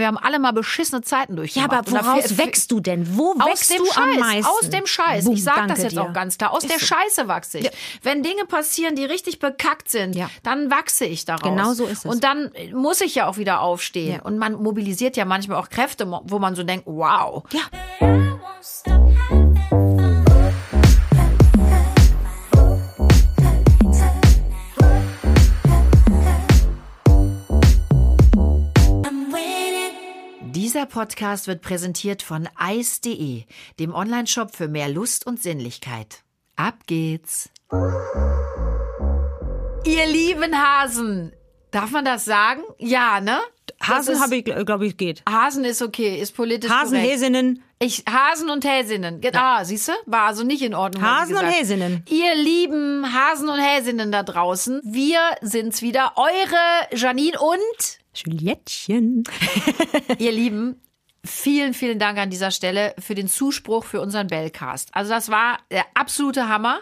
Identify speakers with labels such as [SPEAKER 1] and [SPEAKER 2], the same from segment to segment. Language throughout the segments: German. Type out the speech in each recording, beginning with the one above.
[SPEAKER 1] Wir haben alle mal beschissene Zeiten
[SPEAKER 2] Ja,
[SPEAKER 1] durchgemacht.
[SPEAKER 2] aber woraus wächst du denn? Wo wächst du
[SPEAKER 1] Scheiß,
[SPEAKER 2] am meisten?
[SPEAKER 1] aus dem Scheiß.
[SPEAKER 2] Boom,
[SPEAKER 1] ich sag das jetzt
[SPEAKER 2] dir.
[SPEAKER 1] auch ganz klar. Aus der
[SPEAKER 2] so.
[SPEAKER 1] Scheiße wachse ich. Wenn Dinge passieren, die richtig bekackt sind,
[SPEAKER 2] Ja.
[SPEAKER 1] dann wachse ich daraus.
[SPEAKER 2] Genau so ist es.
[SPEAKER 1] Und dann muss ich ja auch wieder aufstehen.
[SPEAKER 2] Ja.
[SPEAKER 1] Und man mobilisiert ja manchmal auch Kräfte, wo man so denkt, wow.
[SPEAKER 2] Ja.
[SPEAKER 1] Podcast wird präsentiert von eis.de, dem Onlineshop für mehr Lust und Sinnlichkeit. Ab geht's. Ihr lieben Hasen, darf man das sagen? Ja, ne?
[SPEAKER 2] Hasen habe ich, glaube ich, geht.
[SPEAKER 1] Hasen ist okay, ist politisch korrekt.
[SPEAKER 2] Hasenhäsinnen.
[SPEAKER 1] Ich, Hasen und Häsinnen. Ah, siehst du? War also nicht in Ordnung.
[SPEAKER 2] Hasen und. Häsinnen.
[SPEAKER 1] Ihr lieben Hasen und Häsinnen da draußen, wir sind's wieder. Eure Janine und
[SPEAKER 2] Juliettchen.
[SPEAKER 1] ihr Lieben, vielen, vielen Dank an dieser Stelle für den Zuspruch für unseren Bellcast. Also das war der absolute Hammer.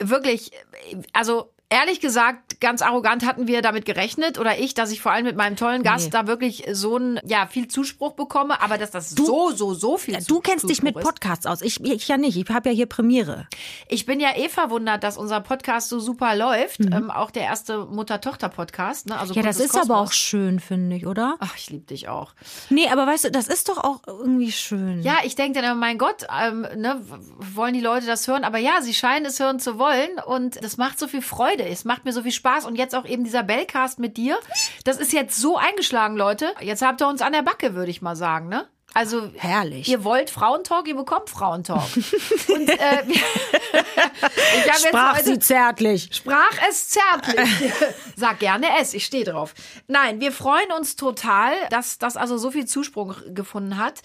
[SPEAKER 1] Wirklich, also ehrlich gesagt, ganz arrogant hatten wir damit gerechnet oder ich, dass ich vor allem mit meinem tollen Gast
[SPEAKER 2] Nee.
[SPEAKER 1] da wirklich so ein, ja, viel Zuspruch bekomme, aber dass das so, so, so viel
[SPEAKER 2] Du kennst dich mit
[SPEAKER 1] Zuspruch ist.
[SPEAKER 2] Podcasts aus. Ich, ich ja nicht. Ich habe ja hier Premiere.
[SPEAKER 1] Ich bin ja eh verwundert, dass unser Podcast so super läuft. Ähm, auch der erste Mutter-Tochter-Podcast. Ne? Also
[SPEAKER 2] Mhm. Ja, das ist
[SPEAKER 1] des
[SPEAKER 2] aber auch
[SPEAKER 1] Kosmos.
[SPEAKER 2] schön, finde ich, oder?
[SPEAKER 1] Ach, ich liebe dich auch.
[SPEAKER 2] Nee, aber weißt du, das ist doch auch irgendwie schön.
[SPEAKER 1] Ja, ich denke dann, mein Gott, ähm, ne, wollen die Leute das hören? Aber ja, sie scheinen es hören zu wollen und das macht so viel Freude. Es macht mir so viel Spaß und jetzt auch eben dieser Bellcast mit dir. Das ist jetzt so eingeschlagen, Leute. Jetzt habt ihr uns an der Backe, würde ich mal sagen, ne? Also
[SPEAKER 2] Herrlich.
[SPEAKER 1] Ihr wollt Frauentalk, ihr bekommt Frauentalk. und äh, ich
[SPEAKER 2] Sprach
[SPEAKER 1] heute,
[SPEAKER 2] sie zärtlich.
[SPEAKER 1] Sprach es zärtlich. Sag gerne es, ich stehe drauf. Nein, wir freuen uns total, dass das also so viel Zuspruch gefunden hat.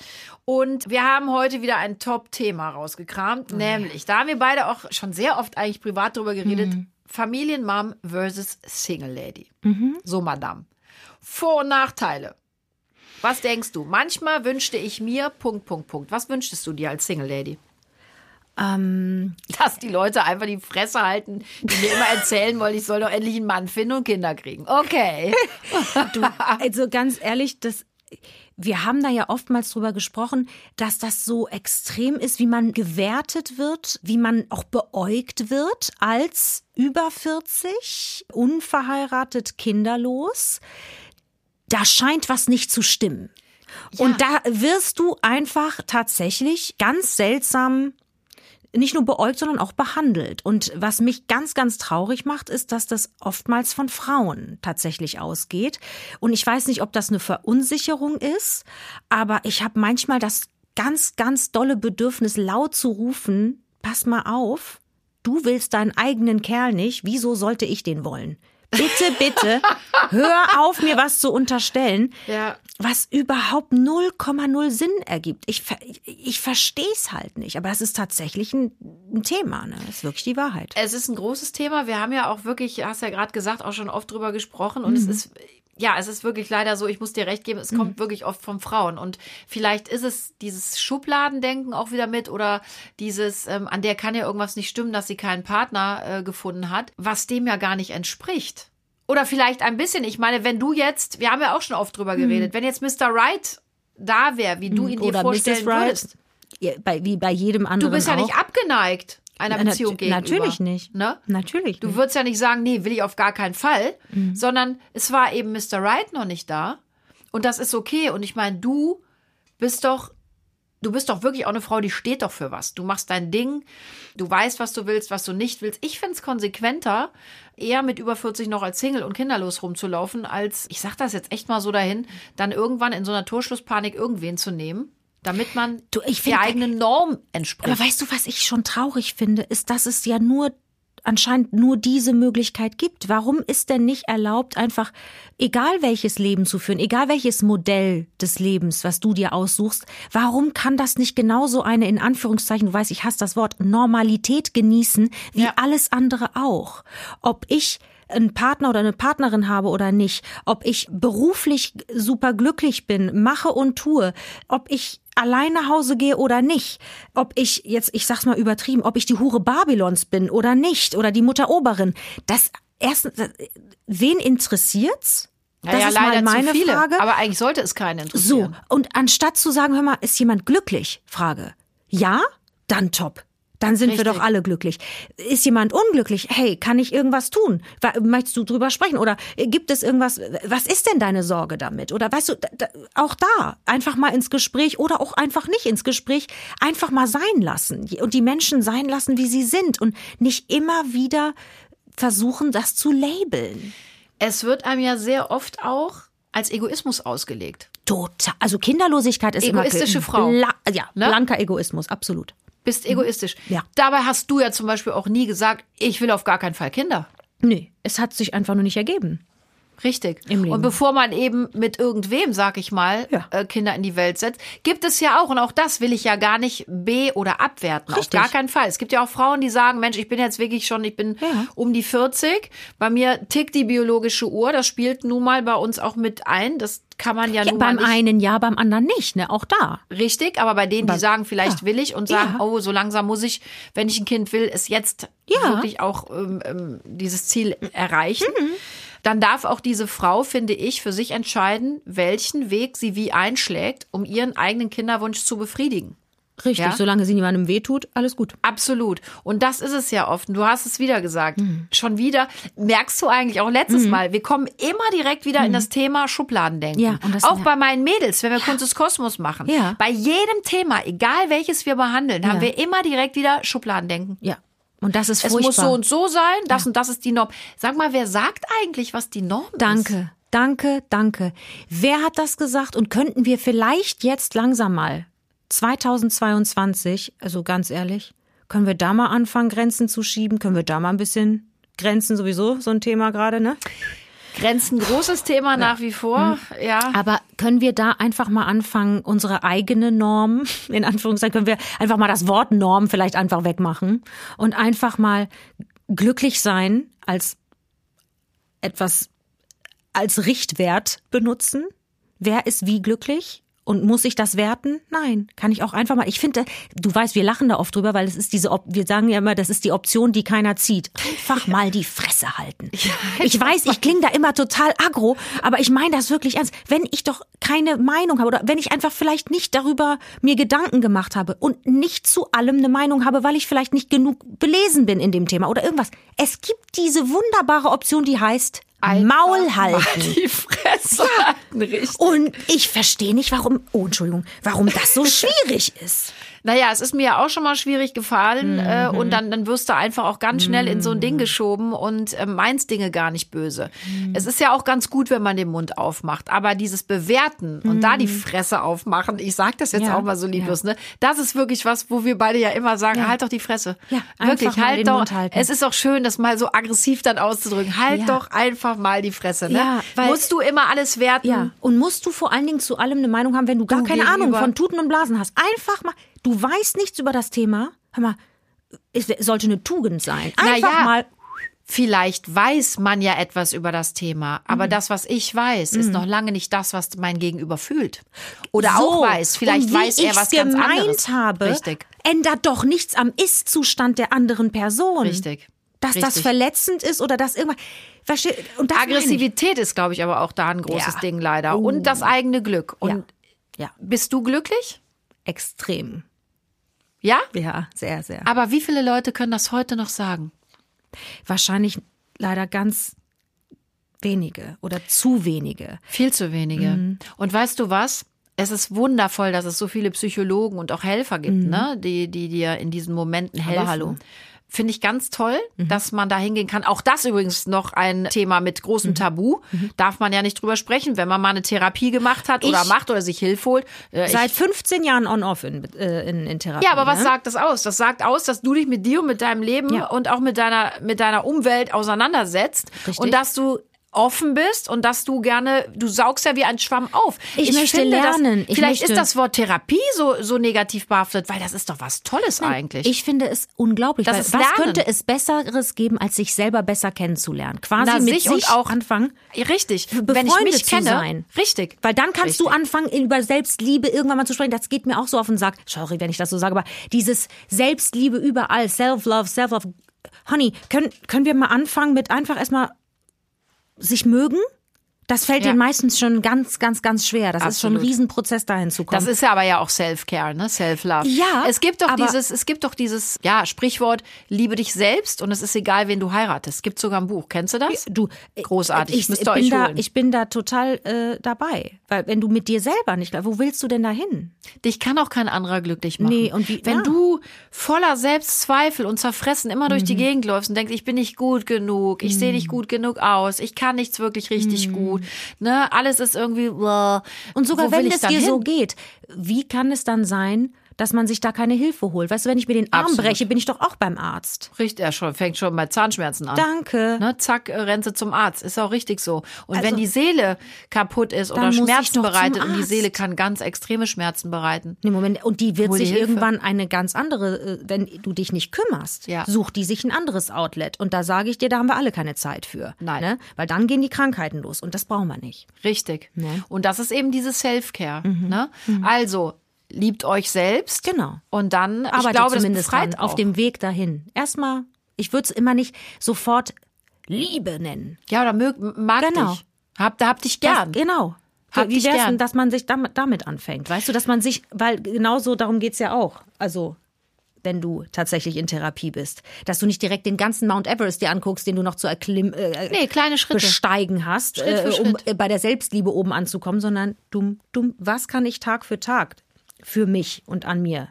[SPEAKER 1] Und wir haben heute wieder ein Top-Thema rausgekramt, nämlich, da haben wir beide auch schon sehr oft eigentlich privat drüber geredet, Familienmom versus Single Lady. So, Madame. Vor- und Nachteile. Was denkst du? Manchmal wünschte ich mir, Punkt, Punkt, Punkt. Was wünschtest du dir als Single Lady?
[SPEAKER 2] Ähm,
[SPEAKER 1] dass die Leute einfach die Fresse halten, die mir immer erzählen wollen, ich soll doch endlich einen Mann finden und Kinder kriegen. Okay.
[SPEAKER 2] du, also ganz ehrlich, das. Wir haben da ja oftmals drüber gesprochen, dass das so extrem ist, wie man gewertet wird, wie man auch beäugt wird als über 40, unverheiratet, kinderlos. Da scheint was nicht zu stimmen. Und da wirst du einfach tatsächlich ganz seltsam nicht nur beäugt, sondern auch behandelt. Und was mich ganz, ganz traurig macht, ist, dass das oftmals von Frauen tatsächlich ausgeht. Und ich weiß nicht, ob das eine Verunsicherung ist, aber ich habe manchmal das ganz, ganz dolle Bedürfnis, laut zu rufen, pass mal auf, du willst deinen eigenen Kerl nicht, wieso sollte ich den wollen? Bitte, bitte, hör auf, mir was zu unterstellen,
[SPEAKER 1] Ja.
[SPEAKER 2] Was überhaupt 0,0 Sinn ergibt. Ich, ich verstehe es halt nicht, aber das ist tatsächlich ein, ein Thema. Ne? Das ist wirklich die Wahrheit.
[SPEAKER 1] Es ist ein großes Thema. Wir haben ja auch wirklich, hast ja gerade gesagt, auch schon oft drüber gesprochen. Und es ist, ja, es ist wirklich leider so, ich muss dir recht geben, es kommt wirklich oft von Frauen. Und vielleicht ist es dieses Schubladendenken auch wieder mit oder dieses, ähm, an der kann ja irgendwas nicht stimmen, dass sie keinen Partner äh, gefunden hat, was dem ja gar nicht entspricht. Oder vielleicht ein bisschen. Ich meine, wenn du jetzt, wir haben ja auch schon oft drüber geredet, wenn jetzt Mr. Right da wäre, wie du ihn dir
[SPEAKER 2] Oder
[SPEAKER 1] vorstellen
[SPEAKER 2] Mrs. Right,
[SPEAKER 1] würdest.
[SPEAKER 2] ja, bei, wie bei jedem anderen
[SPEAKER 1] Du bist ja
[SPEAKER 2] auch.
[SPEAKER 1] nicht abgeneigt einer
[SPEAKER 2] Na,
[SPEAKER 1] Beziehung gegenüber.
[SPEAKER 2] natürlich nicht.
[SPEAKER 1] Ne?
[SPEAKER 2] Natürlich
[SPEAKER 1] Du
[SPEAKER 2] nicht.
[SPEAKER 1] würdest ja nicht sagen, nee, will ich auf gar keinen Fall,
[SPEAKER 2] Mhm.
[SPEAKER 1] sondern es war eben Mr. Right noch nicht da. Und das ist okay. Und ich meine, du bist doch, du bist doch wirklich auch eine Frau, die steht doch für was. Du machst dein Ding, du weißt, was du willst, was du nicht willst. Ich finde es konsequenter, eher mit über 40 noch als Single und kinderlos rumzulaufen, als, ich sag das jetzt echt mal so dahin, dann irgendwann in so einer Torschlusspanik irgendwen zu nehmen, damit man
[SPEAKER 2] Du, ich
[SPEAKER 1] der
[SPEAKER 2] find-
[SPEAKER 1] eigenen Norm entspricht.
[SPEAKER 2] Aber weißt du, was ich schon traurig finde, ist, dass es ja nur anscheinend nur diese Möglichkeit gibt. Warum ist denn nicht erlaubt, einfach egal welches Leben zu führen, egal welches Modell des Lebens, was du dir aussuchst, warum kann das nicht genauso eine, in Anführungszeichen, du weißt, ich hasse das Wort, Normalität genießen, wie
[SPEAKER 1] Ja.
[SPEAKER 2] alles andere auch? Ob ich einen Partner oder eine Partnerin habe oder nicht, ob ich beruflich super glücklich bin, mache und tue, ob ich allein nach Hause gehe oder nicht, ob ich jetzt, ich sag's mal übertrieben, ob ich die Hure Babylons bin oder nicht oder die Mutter Oberin. Das erstens, wen interessiert's?
[SPEAKER 1] Das ja, ist leider mal meine viele, Frage. Aber eigentlich sollte es keinen interessieren.
[SPEAKER 2] So, und anstatt zu sagen, hör mal, ist jemand glücklich? Frage. Ja? Dann top. Dann sind Richtig. wir doch alle glücklich. Ist jemand unglücklich? Hey, kann ich irgendwas tun? Möchtest du drüber sprechen? Oder gibt es irgendwas? Was ist denn deine Sorge damit? Oder weißt du, auch da einfach mal ins Gespräch oder auch einfach nicht ins Gespräch, einfach mal sein lassen und die Menschen sein lassen, wie sie sind und nicht immer wieder versuchen, das zu labeln.
[SPEAKER 1] Es wird einem ja sehr oft auch als Egoismus ausgelegt.
[SPEAKER 2] Total. Also Kinderlosigkeit ist
[SPEAKER 1] egoistische
[SPEAKER 2] immer
[SPEAKER 1] Frau.
[SPEAKER 2] Bla ja, ne? blanker Egoismus, absolut
[SPEAKER 1] bist mhm. egoistisch.
[SPEAKER 2] Ja.
[SPEAKER 1] Dabei hast du ja zum Beispiel auch nie gesagt, ich will auf gar keinen Fall Kinder.
[SPEAKER 2] Nee, es hat sich einfach nur nicht ergeben.
[SPEAKER 1] Richtig. Und bevor man eben mit irgendwem, sag ich mal, ja. äh, Kinder in die Welt setzt, gibt es ja auch, und auch das will ich ja gar nicht be- oder abwerten. Richtig. Auf gar keinen Fall. Es gibt ja auch Frauen, die sagen, Mensch, ich bin jetzt wirklich schon, ich bin ja. um die 40. Bei mir tickt die biologische Uhr. Das spielt nun mal bei uns auch mit ein. Das kann man ja, ja
[SPEAKER 2] beim einen ja, beim anderen nicht, ne? Auch da.
[SPEAKER 1] Richtig, aber bei denen, die sagen, vielleicht ja. will ich und sagen, ja. oh, so langsam muss ich, wenn ich ein Kind will, es jetzt wirklich auch ähm, ähm, dieses Ziel erreichen. Mhm. Dann darf auch diese Frau, finde ich, für sich entscheiden, welchen Weg sie wie einschlägt, um ihren eigenen Kinderwunsch zu befriedigen.
[SPEAKER 2] Richtig, ja? solange sie niemandem wehtut, alles gut.
[SPEAKER 1] Absolut. Und das ist es ja oft. Du hast es wieder gesagt. Mhm. Schon wieder. Merkst du eigentlich auch letztes mhm. Mal, wir kommen immer direkt wieder mhm. in das Thema Schubladendenken. Ja, und das auch bei meinen Mädels, wenn wir ja. Kunst des Kosmos machen. Ja. Bei jedem Thema, egal welches wir behandeln, haben wir immer direkt wieder Schubladendenken.
[SPEAKER 2] Ja. Und das ist furchtbar.
[SPEAKER 1] Es muss so und so sein, das und das ist die Norm. Sag mal, wer sagt eigentlich, was die Norm
[SPEAKER 2] danke.
[SPEAKER 1] ist?
[SPEAKER 2] Danke. Danke, danke. Wer hat das gesagt und könnten wir vielleicht jetzt langsam mal 2022, also ganz ehrlich, können wir da mal anfangen, Grenzen zu schieben? Können wir da mal ein bisschen Grenzen sowieso, so ein Thema gerade, ne?
[SPEAKER 1] Grenzen großes Thema nach wie vor, mhm. ja.
[SPEAKER 2] Aber können wir da einfach mal anfangen, unsere eigene Norm, in Anführungszeichen, können wir einfach mal das Wort Norm vielleicht einfach wegmachen und einfach mal glücklich sein als etwas, als Richtwert benutzen? Wer ist wie glücklich? Und muss ich das werten? Nein, kann ich auch einfach mal. Ich finde, du weißt, wir lachen da oft drüber, weil es ist diese, wir sagen ja immer, das ist die Option, die keiner zieht. Einfach mal die Fresse halten. Ich weiß, ich klinge da immer total aggro, aber ich meine das wirklich ernst. Wenn ich doch keine Meinung habe oder wenn ich einfach vielleicht nicht darüber mir Gedanken gemacht habe und nicht zu allem eine Meinung habe, weil ich vielleicht nicht genug belesen bin in dem Thema oder irgendwas. Es gibt diese wunderbare Option, die heißt Einfach Maul halten.
[SPEAKER 1] die Fresse ja. halten, richtig.
[SPEAKER 2] Und ich verstehe nicht, warum, oh Entschuldigung, warum das so schwierig ist.
[SPEAKER 1] Naja, es ist mir ja auch schon mal schwierig gefallen mhm. äh, und dann, dann wirst du einfach auch ganz schnell in so ein Ding mhm. geschoben und äh, meinst Dinge gar nicht böse. Mhm. Es ist ja auch ganz gut, wenn man den Mund aufmacht, aber dieses Bewerten mhm. und da die mhm. Fresse aufmachen, ich sag das jetzt ja. auch mal so lieblos, ja. ne? Das ist wirklich was, wo wir beide ja immer sagen, ja. halt doch die Fresse. Ja, wirklich, halt doch. Es ist auch schön, das mal so aggressiv dann auszudrücken. Halt doch einfach mal die Fresse, ne? Ja, musst du immer alles werten? Ja.
[SPEAKER 2] Und musst du vor allen Dingen zu allem eine Meinung haben, wenn du gar du keine. Ahnung von Tuten und Blasen hast. Einfach mal, du weißt nichts über das Thema, hör mal, es sollte eine Tugend sein. Einfach
[SPEAKER 1] ja, mal. Vielleicht weiß man ja etwas über das Thema, aber mhm. das, was ich weiß, ist mhm. noch lange nicht das, was mein Gegenüber fühlt. Oder so, auch weiß. Vielleicht weiß er was ganz anderes.
[SPEAKER 2] habe, Richtig. ändert doch nichts am Ist-Zustand der anderen Person.
[SPEAKER 1] Richtig.
[SPEAKER 2] Dass
[SPEAKER 1] Richtig.
[SPEAKER 2] das verletzend ist oder das irgendwas.
[SPEAKER 1] Und das Aggressivität ist, glaube ich, aber auch da ein großes ja. Ding leider. Uh. Und das eigene Glück. Und ja. ja. bist du glücklich?
[SPEAKER 2] Extrem.
[SPEAKER 1] Ja?
[SPEAKER 2] Ja, sehr, sehr.
[SPEAKER 1] Aber wie viele Leute können das heute noch sagen?
[SPEAKER 2] Wahrscheinlich leider ganz wenige oder zu wenige.
[SPEAKER 1] Viel zu wenige. Mhm. Und weißt du was? Es ist wundervoll, dass es so viele Psychologen und auch Helfer gibt, mhm. ne, die, die dir in diesen Momenten helfen. Aber hallo. Finde ich ganz toll, mhm. dass man da hingehen kann. Auch das übrigens noch ein Thema mit großem mhm. Tabu. Mhm. Darf man ja nicht drüber sprechen, wenn man mal eine Therapie gemacht hat ich oder macht oder sich Hilfe holt.
[SPEAKER 2] Äh, seit 15 Jahren on-off in, äh, in, in, Therapie.
[SPEAKER 1] Ja, aber was ne? sagt das aus? Das sagt aus, dass du dich mit dir und mit deinem Leben ja. und auch mit deiner, mit deiner Umwelt auseinandersetzt. Richtig. Und dass du offen bist und dass du gerne, du saugst ja wie ein Schwamm auf.
[SPEAKER 2] Ich, ich möchte finde, lernen.
[SPEAKER 1] Dass, vielleicht möchte. ist das Wort Therapie so, so negativ behaftet, weil das ist doch was Tolles Nein, eigentlich.
[SPEAKER 2] Ich finde es unglaublich. Das ist was lernen. könnte es Besseres geben, als sich selber besser kennenzulernen? Quasi Na, mit sich, sich und auch anfangen.
[SPEAKER 1] Richtig. Wenn ich mich kenne. Sein.
[SPEAKER 2] Richtig. Weil dann kannst richtig. du anfangen, über Selbstliebe irgendwann mal zu sprechen. Das geht mir auch so auf den Sack. Sorry, wenn ich das so sage, aber dieses Selbstliebe überall, Self-Love, Self-Love. Honey, können, können wir mal anfangen mit einfach erstmal sich mögen, Das fällt
[SPEAKER 1] Ja.
[SPEAKER 2] dir meistens schon ganz, ganz, ganz schwer. Das ist schon ein
[SPEAKER 1] Absolut.
[SPEAKER 2] Riesenprozess, dahin zu kommen.
[SPEAKER 1] Das ist ja aber ja auch Self-Care, ne? Self-Love.
[SPEAKER 2] Ja,
[SPEAKER 1] Es gibt doch dieses, es gibt doch dieses, ja, Sprichwort, liebe dich selbst und es ist egal, wen du heiratest. Es gibt sogar ein Buch. Kennst du das?
[SPEAKER 2] Du,
[SPEAKER 1] Großartig.
[SPEAKER 2] Ich,
[SPEAKER 1] Müsst
[SPEAKER 2] ich,
[SPEAKER 1] ihr
[SPEAKER 2] bin
[SPEAKER 1] euch
[SPEAKER 2] da,
[SPEAKER 1] holen.
[SPEAKER 2] ich bin da total äh, dabei. Weil wenn du mit dir selber nicht, wo willst du denn da hin?
[SPEAKER 1] Dich kann auch kein anderer glücklich machen.
[SPEAKER 2] Nee, und wie-
[SPEAKER 1] Wenn
[SPEAKER 2] ja.
[SPEAKER 1] du voller Selbstzweifel und Zerfressen immer durch die
[SPEAKER 2] Mhm.
[SPEAKER 1] Gegend läufst und denkst, ich bin nicht gut genug, ich sehe nicht gut genug aus, ich kann nichts wirklich richtig gut, ne, alles ist irgendwie, blah.
[SPEAKER 2] Mhm. Und sogar wenn es dir
[SPEAKER 1] hin?
[SPEAKER 2] so geht, wie kann es dann sein, dass man sich da keine Hilfe holt? Weißt du, wenn ich mir den Arm
[SPEAKER 1] Absolut.
[SPEAKER 2] breche, bin ich doch auch beim Arzt.
[SPEAKER 1] Richtig, er schon, fängt schon bei Zahnschmerzen an.
[SPEAKER 2] Danke.
[SPEAKER 1] Ne, zack, äh, rennt sie zum Arzt. Ist auch richtig so. Und
[SPEAKER 2] Also-
[SPEAKER 1] wenn die Seele kaputt ist oder Schmerzen bereitet und die. Seele kann ganz extreme Schmerzen bereiten.
[SPEAKER 2] Nee, Moment, und die wird
[SPEAKER 1] Hol
[SPEAKER 2] sich
[SPEAKER 1] Hilfe.
[SPEAKER 2] irgendwann eine ganz andere, äh, wenn du dich nicht kümmerst,
[SPEAKER 1] Ja.
[SPEAKER 2] sucht die sich ein anderes Outlet. Und da sage ich dir, da haben wir alle keine Zeit für.
[SPEAKER 1] Nein.
[SPEAKER 2] Ne? Weil dann gehen die Krankheiten los und das brauchen wir nicht.
[SPEAKER 1] Richtig.
[SPEAKER 2] Ne?
[SPEAKER 1] Und das ist eben dieses Self-Care. Ne? Also, liebt euch selbst.
[SPEAKER 2] Genau.
[SPEAKER 1] Und dann, ich
[SPEAKER 2] Arbeitet
[SPEAKER 1] glaube, das
[SPEAKER 2] zumindest dran, auf dem Weg dahin. Erstmal, ich würde es immer nicht sofort Liebe nennen.
[SPEAKER 1] Ja, oder mög, mag
[SPEAKER 2] Genau.
[SPEAKER 1] dich. Hab, da hab dich gern.
[SPEAKER 2] Das, genau.
[SPEAKER 1] Hab
[SPEAKER 2] Wie
[SPEAKER 1] dich
[SPEAKER 2] wär's denn, dass man sich damit, damit anfängt? Weißt du, dass man sich, weil genauso darum geht's ja auch. Also, wenn du tatsächlich in Therapie bist. Dass du nicht direkt den ganzen Mount Everest dir anguckst, den du noch zu erklimmen, äh,
[SPEAKER 1] Nee, kleine Schritte.
[SPEAKER 2] besteigen hast,
[SPEAKER 1] Schritt für
[SPEAKER 2] äh, um
[SPEAKER 1] Schritt.
[SPEAKER 2] äh, bei der Selbstliebe oben anzukommen, sondern dumm, dumm, was kann ich Tag für Tag für mich und an mir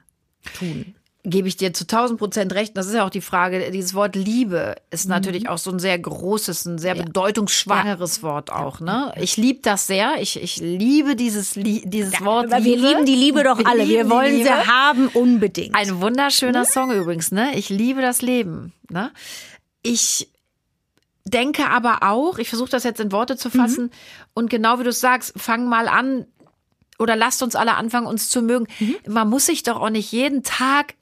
[SPEAKER 2] tun?
[SPEAKER 1] Gebe ich dir zu 1000 Prozent recht. Das ist ja auch die Frage. Dieses Wort Liebe ist
[SPEAKER 2] Mhm.
[SPEAKER 1] natürlich auch so ein sehr großes, ein sehr bedeutungsschwangeres Wort auch. Ne? Ich liebe das sehr. Ich, ich liebe dieses, Lie- dieses Wort
[SPEAKER 2] Aber wir
[SPEAKER 1] Liebe.
[SPEAKER 2] lieben die Liebe doch alle.
[SPEAKER 1] lieben
[SPEAKER 2] Wir wollen sie
[SPEAKER 1] Liebe.
[SPEAKER 2] haben unbedingt.
[SPEAKER 1] Ein wunderschöner Song übrigens, ne? Ich liebe das Leben, ne? Ich denke aber auch, ich versuche das jetzt in Worte zu fassen und genau wie du es sagst, fang mal an oder lasst uns alle anfangen, uns zu mögen. Man muss sich doch auch nicht jeden Tag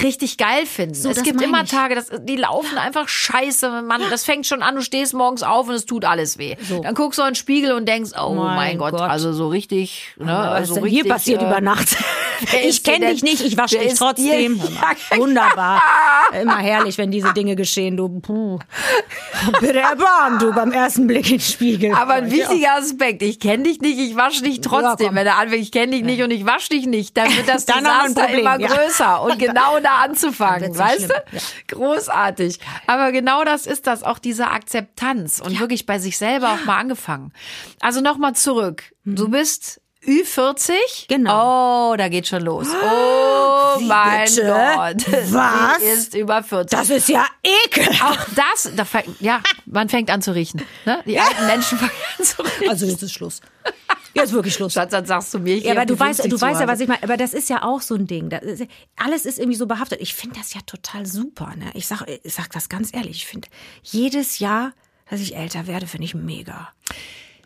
[SPEAKER 1] richtig geil finden.
[SPEAKER 2] So,
[SPEAKER 1] es gibt immer
[SPEAKER 2] ich.
[SPEAKER 1] Tage, das, die laufen einfach scheiße. Man, das fängt schon an, du stehst morgens auf und es tut alles weh. Dann guckst du in den Spiegel und denkst, oh mein,
[SPEAKER 2] Mein
[SPEAKER 1] Gott,
[SPEAKER 2] Gott.
[SPEAKER 1] also so richtig, ne, also richtig,
[SPEAKER 2] hier passiert
[SPEAKER 1] äh,
[SPEAKER 2] über Nacht? Ich kenne dich nicht, ich wasche dich trotzdem. mal, Wunderbar. Immer herrlich, wenn diese Dinge geschehen. Du, puh. Bitte erbarm, du, beim ersten Blick in den Spiegel.
[SPEAKER 1] Aber ein wichtiger Aspekt, ich kenne dich nicht, ich wasche dich trotzdem.
[SPEAKER 2] komm.
[SPEAKER 1] Wenn er anfängt, ich kenne dich nicht und ich wasche dich nicht, dann wird das
[SPEAKER 2] Dann
[SPEAKER 1] Desaster
[SPEAKER 2] Problem,
[SPEAKER 1] immer
[SPEAKER 2] ja.
[SPEAKER 1] größer. Und genau da anzufangen, weißt
[SPEAKER 2] so
[SPEAKER 1] du?
[SPEAKER 2] schlimm,
[SPEAKER 1] Großartig. Aber genau das ist das, auch diese Akzeptanz und wirklich bei sich selber auch mal angefangen. Also nochmal zurück. Du bist Ü40?
[SPEAKER 2] Mhm. Genau.
[SPEAKER 1] Oh, da geht schon los. Oh mein
[SPEAKER 2] bitte?
[SPEAKER 1] Gott.
[SPEAKER 2] Was?
[SPEAKER 1] Sie ist über 40.
[SPEAKER 2] Das ist ja ekelhaft.
[SPEAKER 1] auch das, da fängt, ja, man fängt an zu riechen. Ne? Die alten Menschen fangen an zu riechen.
[SPEAKER 2] Also jetzt ist Schluss. Jetzt ist wirklich Schluss.
[SPEAKER 1] Dann sagst du mir, ich
[SPEAKER 2] Ja, aber du weißt,
[SPEAKER 1] 50
[SPEAKER 2] du weißt ja, was ich meine. Aber das ist ja auch so ein Ding. Ist, alles ist irgendwie so behaftet. Ich finde das ja total super. Ne? Ich sag, ich sag das ganz ehrlich. Ich finde jedes Jahr, dass ich älter werde, finde ich mega.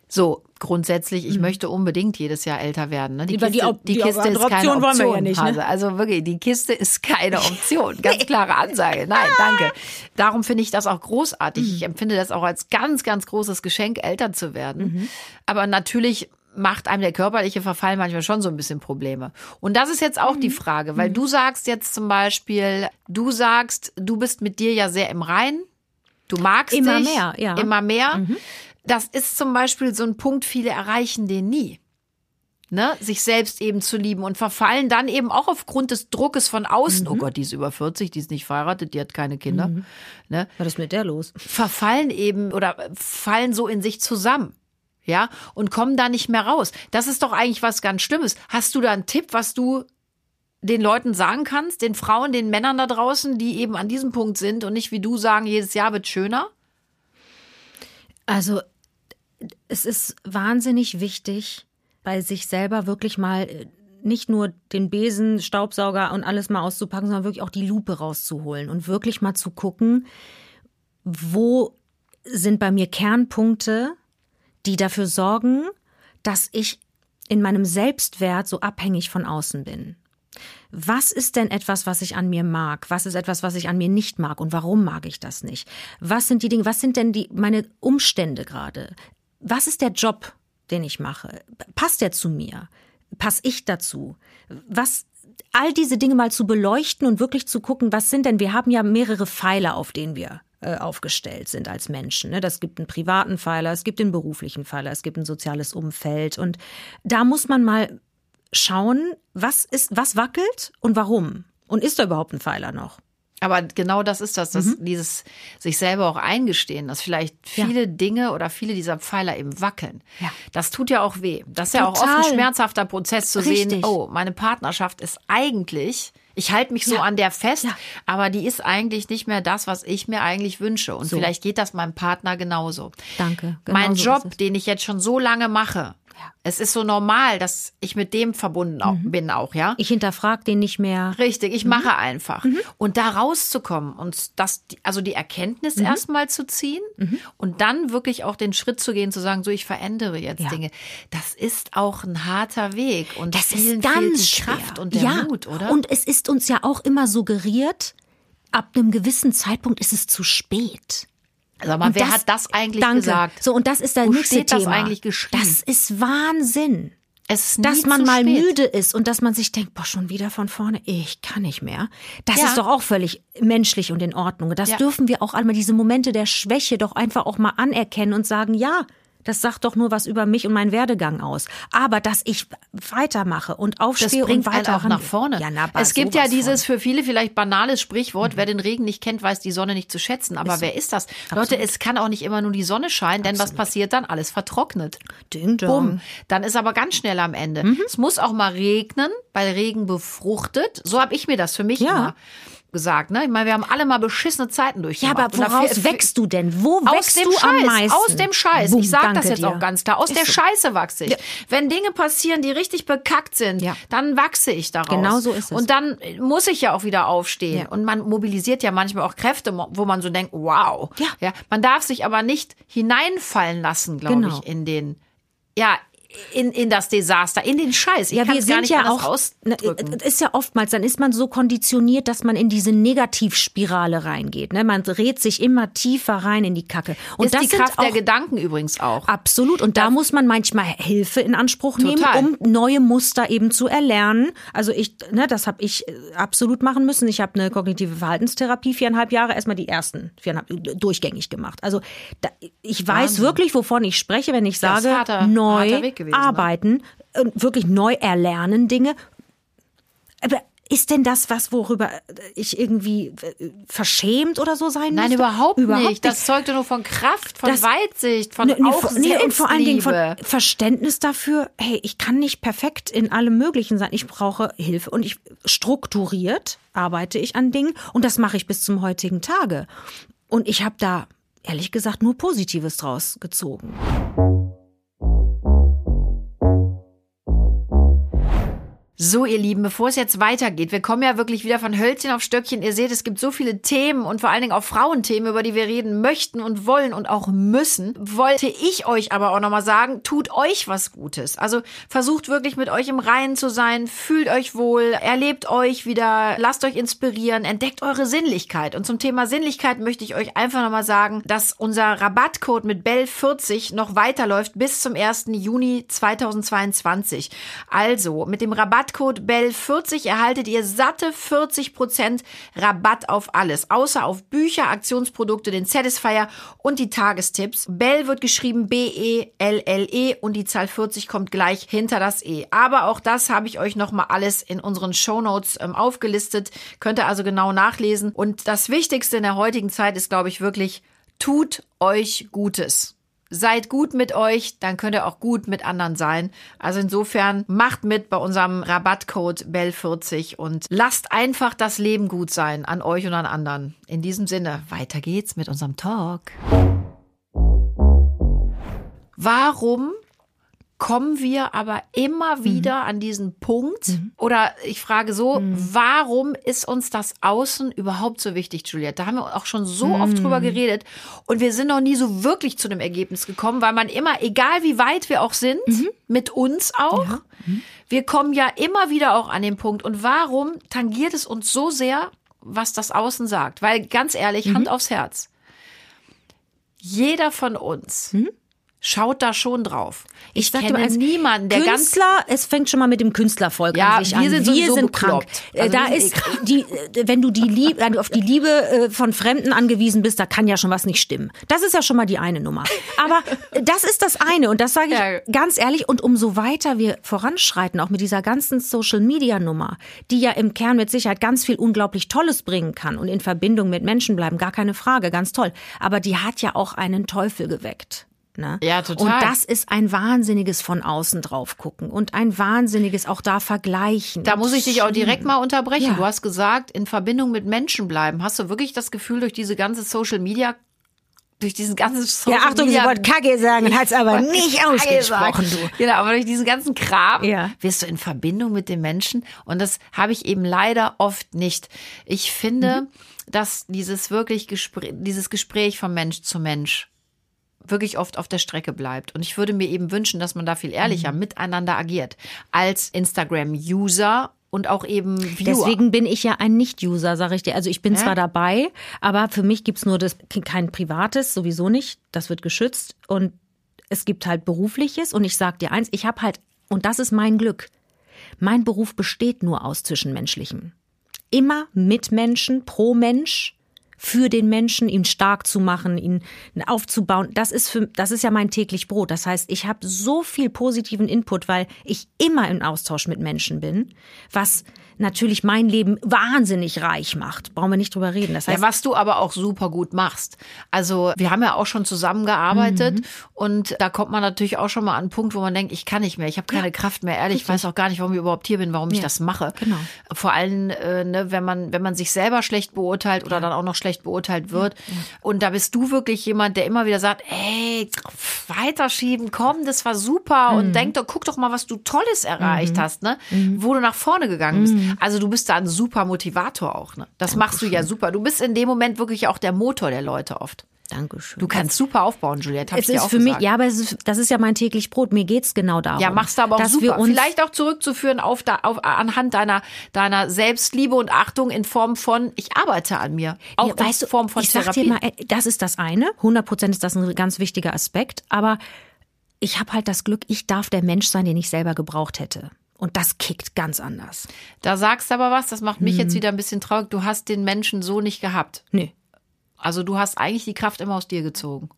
[SPEAKER 1] So, grundsätzlich, ich möchte unbedingt jedes Jahr älter werden. Ne? Die
[SPEAKER 2] die
[SPEAKER 1] Kiste,
[SPEAKER 2] Op-
[SPEAKER 1] die
[SPEAKER 2] die
[SPEAKER 1] Kiste ist keine
[SPEAKER 2] Option wollen wir ja nicht, ne?
[SPEAKER 1] Hase. Also wirklich, die Kiste ist keine Option. Ganz klare Ansage. Nein, danke. Darum finde ich das auch großartig. Ich empfinde das auch als ganz, ganz großes Geschenk, älter zu werden. Aber natürlich macht einem der körperliche Verfall manchmal schon so ein bisschen Probleme. Und das ist jetzt auch die Frage, weil du sagst jetzt zum Beispiel, du sagst, du bist mit dir ja sehr im Rein. Du magst
[SPEAKER 2] Immer
[SPEAKER 1] dich
[SPEAKER 2] mehr, ja.
[SPEAKER 1] immer mehr. Das ist zum Beispiel so ein Punkt, viele erreichen den nie. Ne, sich selbst eben zu lieben und verfallen dann eben auch aufgrund des Druckes von außen. Oh Gott, die ist über 40, die ist nicht verheiratet, die hat keine Kinder. Ne,
[SPEAKER 2] Was ist mit der los?
[SPEAKER 1] verfallen eben oder fallen so in sich zusammen. Ja, und kommen da nicht mehr raus. Das ist doch eigentlich was ganz Schlimmes. Hast du da einen Tipp, was du den Leuten sagen kannst, den Frauen, den Männern da draußen, die eben an diesem Punkt sind und nicht wie du sagen, jedes Jahr wird schöner?
[SPEAKER 2] Also, es ist wahnsinnig wichtig, bei sich selber wirklich mal äh, nicht nur den Besen, Staubsauger und alles mal auszupacken, sondern wirklich auch die Lupe rauszuholen und wirklich mal zu gucken, wo sind bei mir Kernpunkte, die dafür sorgen, dass ich in meinem Selbstwert so abhängig von außen bin. Was ist denn etwas, was ich an mir mag? Was ist etwas, was ich an mir nicht mag? Und warum mag ich das nicht? Was sind die Dinge, was sind denn die, meine Umstände gerade? Was ist der Job, den ich mache? Passt der zu mir? Pass ich dazu? Was, all diese Dinge mal zu beleuchten und wirklich zu gucken, was sind denn, wir haben ja mehrere Pfeiler, auf denen wir äh, aufgestellt sind als Menschen. Ne? Das gibt einen privaten Pfeiler, es gibt den beruflichen Pfeiler, es gibt ein soziales Umfeld. Und da muss man mal schauen, was ist, was wackelt und warum. Und ist da überhaupt ein Pfeiler noch?
[SPEAKER 1] Aber genau das ist das, das
[SPEAKER 2] Mhm.
[SPEAKER 1] dieses sich selber auch eingestehen, dass vielleicht viele Dinge oder viele dieser Pfeiler eben wackeln.
[SPEAKER 2] Ja.
[SPEAKER 1] Das tut ja auch weh. Das ist ja auch oft ein
[SPEAKER 2] Total.
[SPEAKER 1] schmerzhafter Prozess zu sehen,
[SPEAKER 2] Richtig.
[SPEAKER 1] oh, meine Partnerschaft ist eigentlich, ich halte mich so
[SPEAKER 2] Ja.
[SPEAKER 1] an der fest,
[SPEAKER 2] Ja.
[SPEAKER 1] aber die ist eigentlich nicht mehr das, was ich mir eigentlich wünsche. Und
[SPEAKER 2] So.
[SPEAKER 1] vielleicht geht das meinem Partner genauso.
[SPEAKER 2] Danke. Genau
[SPEAKER 1] mein
[SPEAKER 2] so
[SPEAKER 1] Job, den ich jetzt schon so lange mache, es ist so normal, dass ich mit dem verbunden auch,
[SPEAKER 2] Mhm.
[SPEAKER 1] bin auch, ja.
[SPEAKER 2] Ich hinterfrage den nicht mehr.
[SPEAKER 1] Richtig, ich
[SPEAKER 2] Mhm.
[SPEAKER 1] mache einfach. Und da rauszukommen und das, also die Erkenntnis
[SPEAKER 2] Mhm.
[SPEAKER 1] erstmal zu ziehen und dann wirklich auch den Schritt zu gehen, zu sagen, so, ich verändere jetzt
[SPEAKER 2] Ja.
[SPEAKER 1] Dinge. Das ist auch ein harter Weg und
[SPEAKER 2] Das
[SPEAKER 1] vielen
[SPEAKER 2] ist ganz
[SPEAKER 1] die
[SPEAKER 2] schwer.
[SPEAKER 1] Kraft und der
[SPEAKER 2] ja.
[SPEAKER 1] Mut, oder?
[SPEAKER 2] Und es ist uns ja auch immer suggeriert, ab einem gewissen Zeitpunkt ist es zu spät.
[SPEAKER 1] Sag mal,
[SPEAKER 2] Und
[SPEAKER 1] wer hat das eigentlich
[SPEAKER 2] danke.
[SPEAKER 1] gesagt?
[SPEAKER 2] So, und das ist das
[SPEAKER 1] Wo
[SPEAKER 2] nächste
[SPEAKER 1] steht das
[SPEAKER 2] Thema.
[SPEAKER 1] eigentlich geschrieben?
[SPEAKER 2] Das ist Wahnsinn.
[SPEAKER 1] Es ist
[SPEAKER 2] Dass man mal
[SPEAKER 1] spät.
[SPEAKER 2] müde ist und dass man sich denkt, boah, schon wieder von vorne, ich kann nicht mehr. Das
[SPEAKER 1] Ja.
[SPEAKER 2] ist doch auch völlig menschlich und in Ordnung. Das
[SPEAKER 1] Ja.
[SPEAKER 2] dürfen wir auch einmal diese Momente der Schwäche doch einfach auch mal anerkennen und sagen, ja, das sagt doch nur was über mich und meinen Werdegang aus. Aber dass ich weitermache und
[SPEAKER 1] Das
[SPEAKER 2] aufstehe
[SPEAKER 1] bringt
[SPEAKER 2] und weiter
[SPEAKER 1] auch nach vorne.
[SPEAKER 2] Ja, na,
[SPEAKER 1] es gibt ja dieses
[SPEAKER 2] von. Mhm.
[SPEAKER 1] für viele vielleicht banales Sprichwort, wer den Regen nicht kennt, weiß die Sonne nicht zu schätzen. Aber wer ist das? Leute, es kann auch nicht immer nur die Sonne scheinen, denn was passiert dann? Alles vertrocknet.
[SPEAKER 2] Ding dong.
[SPEAKER 1] Bumm. Dann ist aber ganz schnell am Ende.
[SPEAKER 2] Mhm.
[SPEAKER 1] Es muss auch mal regnen, weil Regen befruchtet. So habe ich mir das für mich
[SPEAKER 2] Ja.
[SPEAKER 1] immer gesagt. Ne? Ich meine, wir haben alle mal beschissene Zeiten
[SPEAKER 2] Ja,
[SPEAKER 1] durchgemacht.
[SPEAKER 2] aber
[SPEAKER 1] Und dafür-
[SPEAKER 2] woraus wächst du denn? Wo
[SPEAKER 1] aus
[SPEAKER 2] wächst
[SPEAKER 1] dem
[SPEAKER 2] du
[SPEAKER 1] Scheiß,
[SPEAKER 2] am meisten?
[SPEAKER 1] aus dem Scheiß.
[SPEAKER 2] Bumm,
[SPEAKER 1] ich sage das jetzt
[SPEAKER 2] dir.
[SPEAKER 1] auch ganz klar. Aus
[SPEAKER 2] Ist
[SPEAKER 1] der
[SPEAKER 2] so.
[SPEAKER 1] Scheiße wachse ich. Wenn Dinge passieren, die richtig bekackt sind,
[SPEAKER 2] Ja.
[SPEAKER 1] dann wachse ich daraus.
[SPEAKER 2] Genau so ist es.
[SPEAKER 1] Und dann muss ich ja auch wieder aufstehen.
[SPEAKER 2] Ja.
[SPEAKER 1] Und man mobilisiert ja manchmal auch Kräfte, wo man so denkt, wow.
[SPEAKER 2] Ja.
[SPEAKER 1] ja man darf sich aber nicht hineinfallen lassen, glaube
[SPEAKER 2] Genau.
[SPEAKER 1] ich, in den, ja, in, in das Desaster, in den Scheiß. Ich
[SPEAKER 2] ja, wir sind
[SPEAKER 1] nicht
[SPEAKER 2] ja auch, na,
[SPEAKER 1] ausdrücken.
[SPEAKER 2] ist ja oftmals, dann ist man so konditioniert, dass man in diese Negativspirale reingeht. Ne? Man dreht sich immer tiefer rein in die Kacke. Und
[SPEAKER 1] ist
[SPEAKER 2] das
[SPEAKER 1] die Kraft
[SPEAKER 2] auch,
[SPEAKER 1] der Gedanken übrigens auch.
[SPEAKER 2] Absolut. Und da muss man manchmal Hilfe in Anspruch
[SPEAKER 1] Total.
[SPEAKER 2] nehmen, um neue Muster eben zu erlernen. Also ich, ne, das habe ich äh, absolut machen müssen. Ich habe eine kognitive Verhaltenstherapie viereinhalb Jahre, erstmal die ersten viereinhalb äh, durchgängig gemacht. Also da, ich weiß
[SPEAKER 1] Wahnsinn.
[SPEAKER 2] wirklich, wovon ich spreche, wenn ich sage, neu
[SPEAKER 1] gewesen, ne?
[SPEAKER 2] arbeiten, und wirklich neu erlernen Dinge. Aber ist denn das was, worüber ich irgendwie äh, verschämt oder so sein
[SPEAKER 1] Nein,
[SPEAKER 2] müsste?
[SPEAKER 1] überhaupt, nicht. Das zeugt nur von Kraft, von
[SPEAKER 2] Das-
[SPEAKER 1] Weitsicht, von
[SPEAKER 2] Ne, ne, nee, und vor allen Dingen von. Verständnis dafür, hey, ich kann nicht perfekt in allem Möglichen sein. Ich brauche Hilfe und ich strukturiert arbeite ich an Dingen und das mache ich bis zum heutigen Tage. Und ich habe da ehrlich gesagt nur Positives draus gezogen.
[SPEAKER 1] So, ihr Lieben, bevor es jetzt weitergeht, wir kommen ja wirklich wieder von Hölzchen auf Stöckchen. Ihr seht, es gibt so viele Themen und vor allen Dingen auch Frauenthemen, über die wir reden möchten und wollen und auch müssen. Wollte ich euch aber auch nochmal sagen, tut euch was Gutes. Also versucht wirklich mit euch im Reinen zu sein, fühlt euch wohl, erlebt euch wieder, lasst euch inspirieren, entdeckt eure Sinnlichkeit. Und zum Thema Sinnlichkeit möchte ich euch einfach nochmal sagen, dass unser Rabattcode mit Bell40 noch weiterläuft bis zum 1. Juni 2022. Also mit dem Rabattcode BELL40 erhaltet ihr satte 40% Rabatt auf alles, außer auf Bücher, Aktionsprodukte, den Satisfier und die Tagestipps. Bell wird geschrieben B-E-L-L-E und die Zahl 40 kommt gleich hinter das E. Aber auch das habe ich euch nochmal alles in unseren Shownotes ähm, aufgelistet. Könnt ihr also genau nachlesen. Und das Wichtigste in der heutigen Zeit ist, glaube ich, wirklich, tut euch Gutes. Seid gut mit euch, dann könnt ihr auch gut mit anderen sein. Also insofern macht mit bei unserem Rabattcode BELL40 und lasst einfach das Leben gut sein an euch und an anderen. In diesem Sinne, weiter geht's mit unserem Talk. Warum kommen wir aber immer wieder an diesen Punkt? Oder ich frage so, warum ist uns das Außen überhaupt so wichtig, Juliette? Da haben wir auch schon so oft drüber geredet und wir sind noch nie so wirklich zu dem Ergebnis gekommen, weil man immer, egal wie weit wir auch sind, mit uns auch, wir kommen ja immer wieder auch an den Punkt. Und warum tangiert es uns so sehr, was das Außen sagt? Weil ganz ehrlich, Hand aufs Herz. Jeder von uns schaut da schon drauf. Ich,
[SPEAKER 2] Ich sag
[SPEAKER 1] kenne
[SPEAKER 2] mal, als
[SPEAKER 1] niemanden, der
[SPEAKER 2] Künstler, es fängt schon mal mit dem Künstlervolk
[SPEAKER 1] Ja,
[SPEAKER 2] an sich
[SPEAKER 1] wir
[SPEAKER 2] an.
[SPEAKER 1] sind sowieso
[SPEAKER 2] krank.
[SPEAKER 1] bekloppt. Also
[SPEAKER 2] da
[SPEAKER 1] wir sind
[SPEAKER 2] ist die, äh, wenn du die Liebe, wenn du auf die Liebe äh, von Fremden angewiesen bist, da kann ja schon was nicht stimmen. Das ist ja schon mal die eine Nummer. Aber äh, das ist das eine und das sage ich
[SPEAKER 1] Ja.
[SPEAKER 2] ganz ehrlich. Und umso weiter wir voranschreiten, auch mit dieser ganzen Social Media Nummer, die ja im Kern mit Sicherheit ganz viel unglaublich Tolles bringen kann und in Verbindung mit Menschen bleiben, gar keine Frage, ganz toll. Aber die hat ja auch einen Teufel geweckt. Ne?
[SPEAKER 1] Ja, total.
[SPEAKER 2] Und das ist ein wahnsinniges von außen drauf gucken und ein wahnsinniges auch da vergleichen.
[SPEAKER 1] Da muss ich dich auch direkt mal unterbrechen.
[SPEAKER 2] Ja.
[SPEAKER 1] Du hast gesagt, in Verbindung mit Menschen bleiben. Hast du wirklich das Gefühl, durch diese ganze Social Media, durch diesen ganzen Social
[SPEAKER 2] Ja, Achtung, sie
[SPEAKER 1] Media
[SPEAKER 2] wollte Kacke sagen und hat's aber
[SPEAKER 1] wollte
[SPEAKER 2] nicht ausgesprochen,
[SPEAKER 1] sagen.
[SPEAKER 2] du.
[SPEAKER 1] Genau, aber durch diesen ganzen Kram
[SPEAKER 2] Ja.
[SPEAKER 1] wirst du in Verbindung mit den Menschen. Und das habe ich eben leider oft nicht. Ich finde,
[SPEAKER 2] Mhm.
[SPEAKER 1] dass dieses wirklich Gespräch, dieses Gespräch von Mensch zu Mensch wirklich oft auf der Strecke bleibt. Und ich würde mir eben wünschen, dass man da viel ehrlicher
[SPEAKER 2] Mhm.
[SPEAKER 1] miteinander agiert. Als Instagram-User und auch eben Viewer.
[SPEAKER 2] Deswegen bin ich ja ein Nicht-User, sage ich dir. Also ich bin
[SPEAKER 1] Ja.
[SPEAKER 2] zwar dabei, aber für mich gibt's nur das kein privates, sowieso nicht. Das wird geschützt. Und es gibt halt berufliches. Und ich sag dir eins, ich habe halt, und das ist mein Glück, mein Beruf besteht nur aus Zwischenmenschlichem. Immer mit Menschen, pro Mensch, für den Menschen, ihn stark zu machen, ihn aufzubauen. Das ist für, das ist ja mein täglich Brot. Das heißt, ich habe so viel positiven Input, weil ich immer im Austausch mit Menschen bin, was natürlich mein Leben wahnsinnig reich macht. Brauchen wir nicht drüber reden. Das heißt,
[SPEAKER 1] Ja, was du aber auch super gut machst. Also wir haben ja auch schon zusammengearbeitet
[SPEAKER 2] Mhm.
[SPEAKER 1] und da kommt man natürlich auch schon mal an einen Punkt, wo man denkt, ich kann nicht mehr, ich habe keine Kraft mehr. Ehrlich, ich weiß auch gar nicht, warum ich überhaupt hier bin, warum ich
[SPEAKER 2] Ja,
[SPEAKER 1] das mache.
[SPEAKER 2] genau.
[SPEAKER 1] Vor allem, äh, ne, wenn man wenn man sich selber schlecht beurteilt oder dann auch noch schlecht beurteilt wird. Und da bist du wirklich jemand, der immer wieder sagt, ey, weiterschieben, komm, das war super
[SPEAKER 2] Mhm.
[SPEAKER 1] und denk doch, guck doch mal, was du Tolles erreicht hast, ne? Wo du nach vorne gegangen bist.
[SPEAKER 2] Mhm.
[SPEAKER 1] Also du bist da ein super Motivator auch, ne? Das machst du ja super. Du bist in dem Moment wirklich auch der Motor der Leute oft.
[SPEAKER 2] Dankeschön.
[SPEAKER 1] Du kannst super aufbauen, Juliette. Hab
[SPEAKER 2] es
[SPEAKER 1] ich dir
[SPEAKER 2] ist
[SPEAKER 1] auch
[SPEAKER 2] für
[SPEAKER 1] gesagt.
[SPEAKER 2] mich, ja, aber es ist, das ist ja mein täglich Brot. Mir geht's genau darum.
[SPEAKER 1] Ja, machst du aber auch
[SPEAKER 2] dass
[SPEAKER 1] super. Vielleicht auch zurückzuführen auf, da, auf anhand deiner, deiner Selbstliebe und Achtung in Form von, ich arbeite an mir. Auch
[SPEAKER 2] Ja, weißt
[SPEAKER 1] in Form von
[SPEAKER 2] ich sag
[SPEAKER 1] Therapie.
[SPEAKER 2] dir mal, äh, das ist das eine. 100 Prozent ist das ein ganz wichtiger Aspekt. Aber ich habe halt das Glück, ich darf der Mensch sein, den ich selber gebraucht hätte. Und das kickt ganz anders.
[SPEAKER 1] da sagst du aber was, das macht mich
[SPEAKER 2] Mhm.
[SPEAKER 1] jetzt wieder ein bisschen traurig. Du hast den Menschen so nicht gehabt.
[SPEAKER 2] Nö.
[SPEAKER 1] Also du hast eigentlich die Kraft immer aus dir gezogen.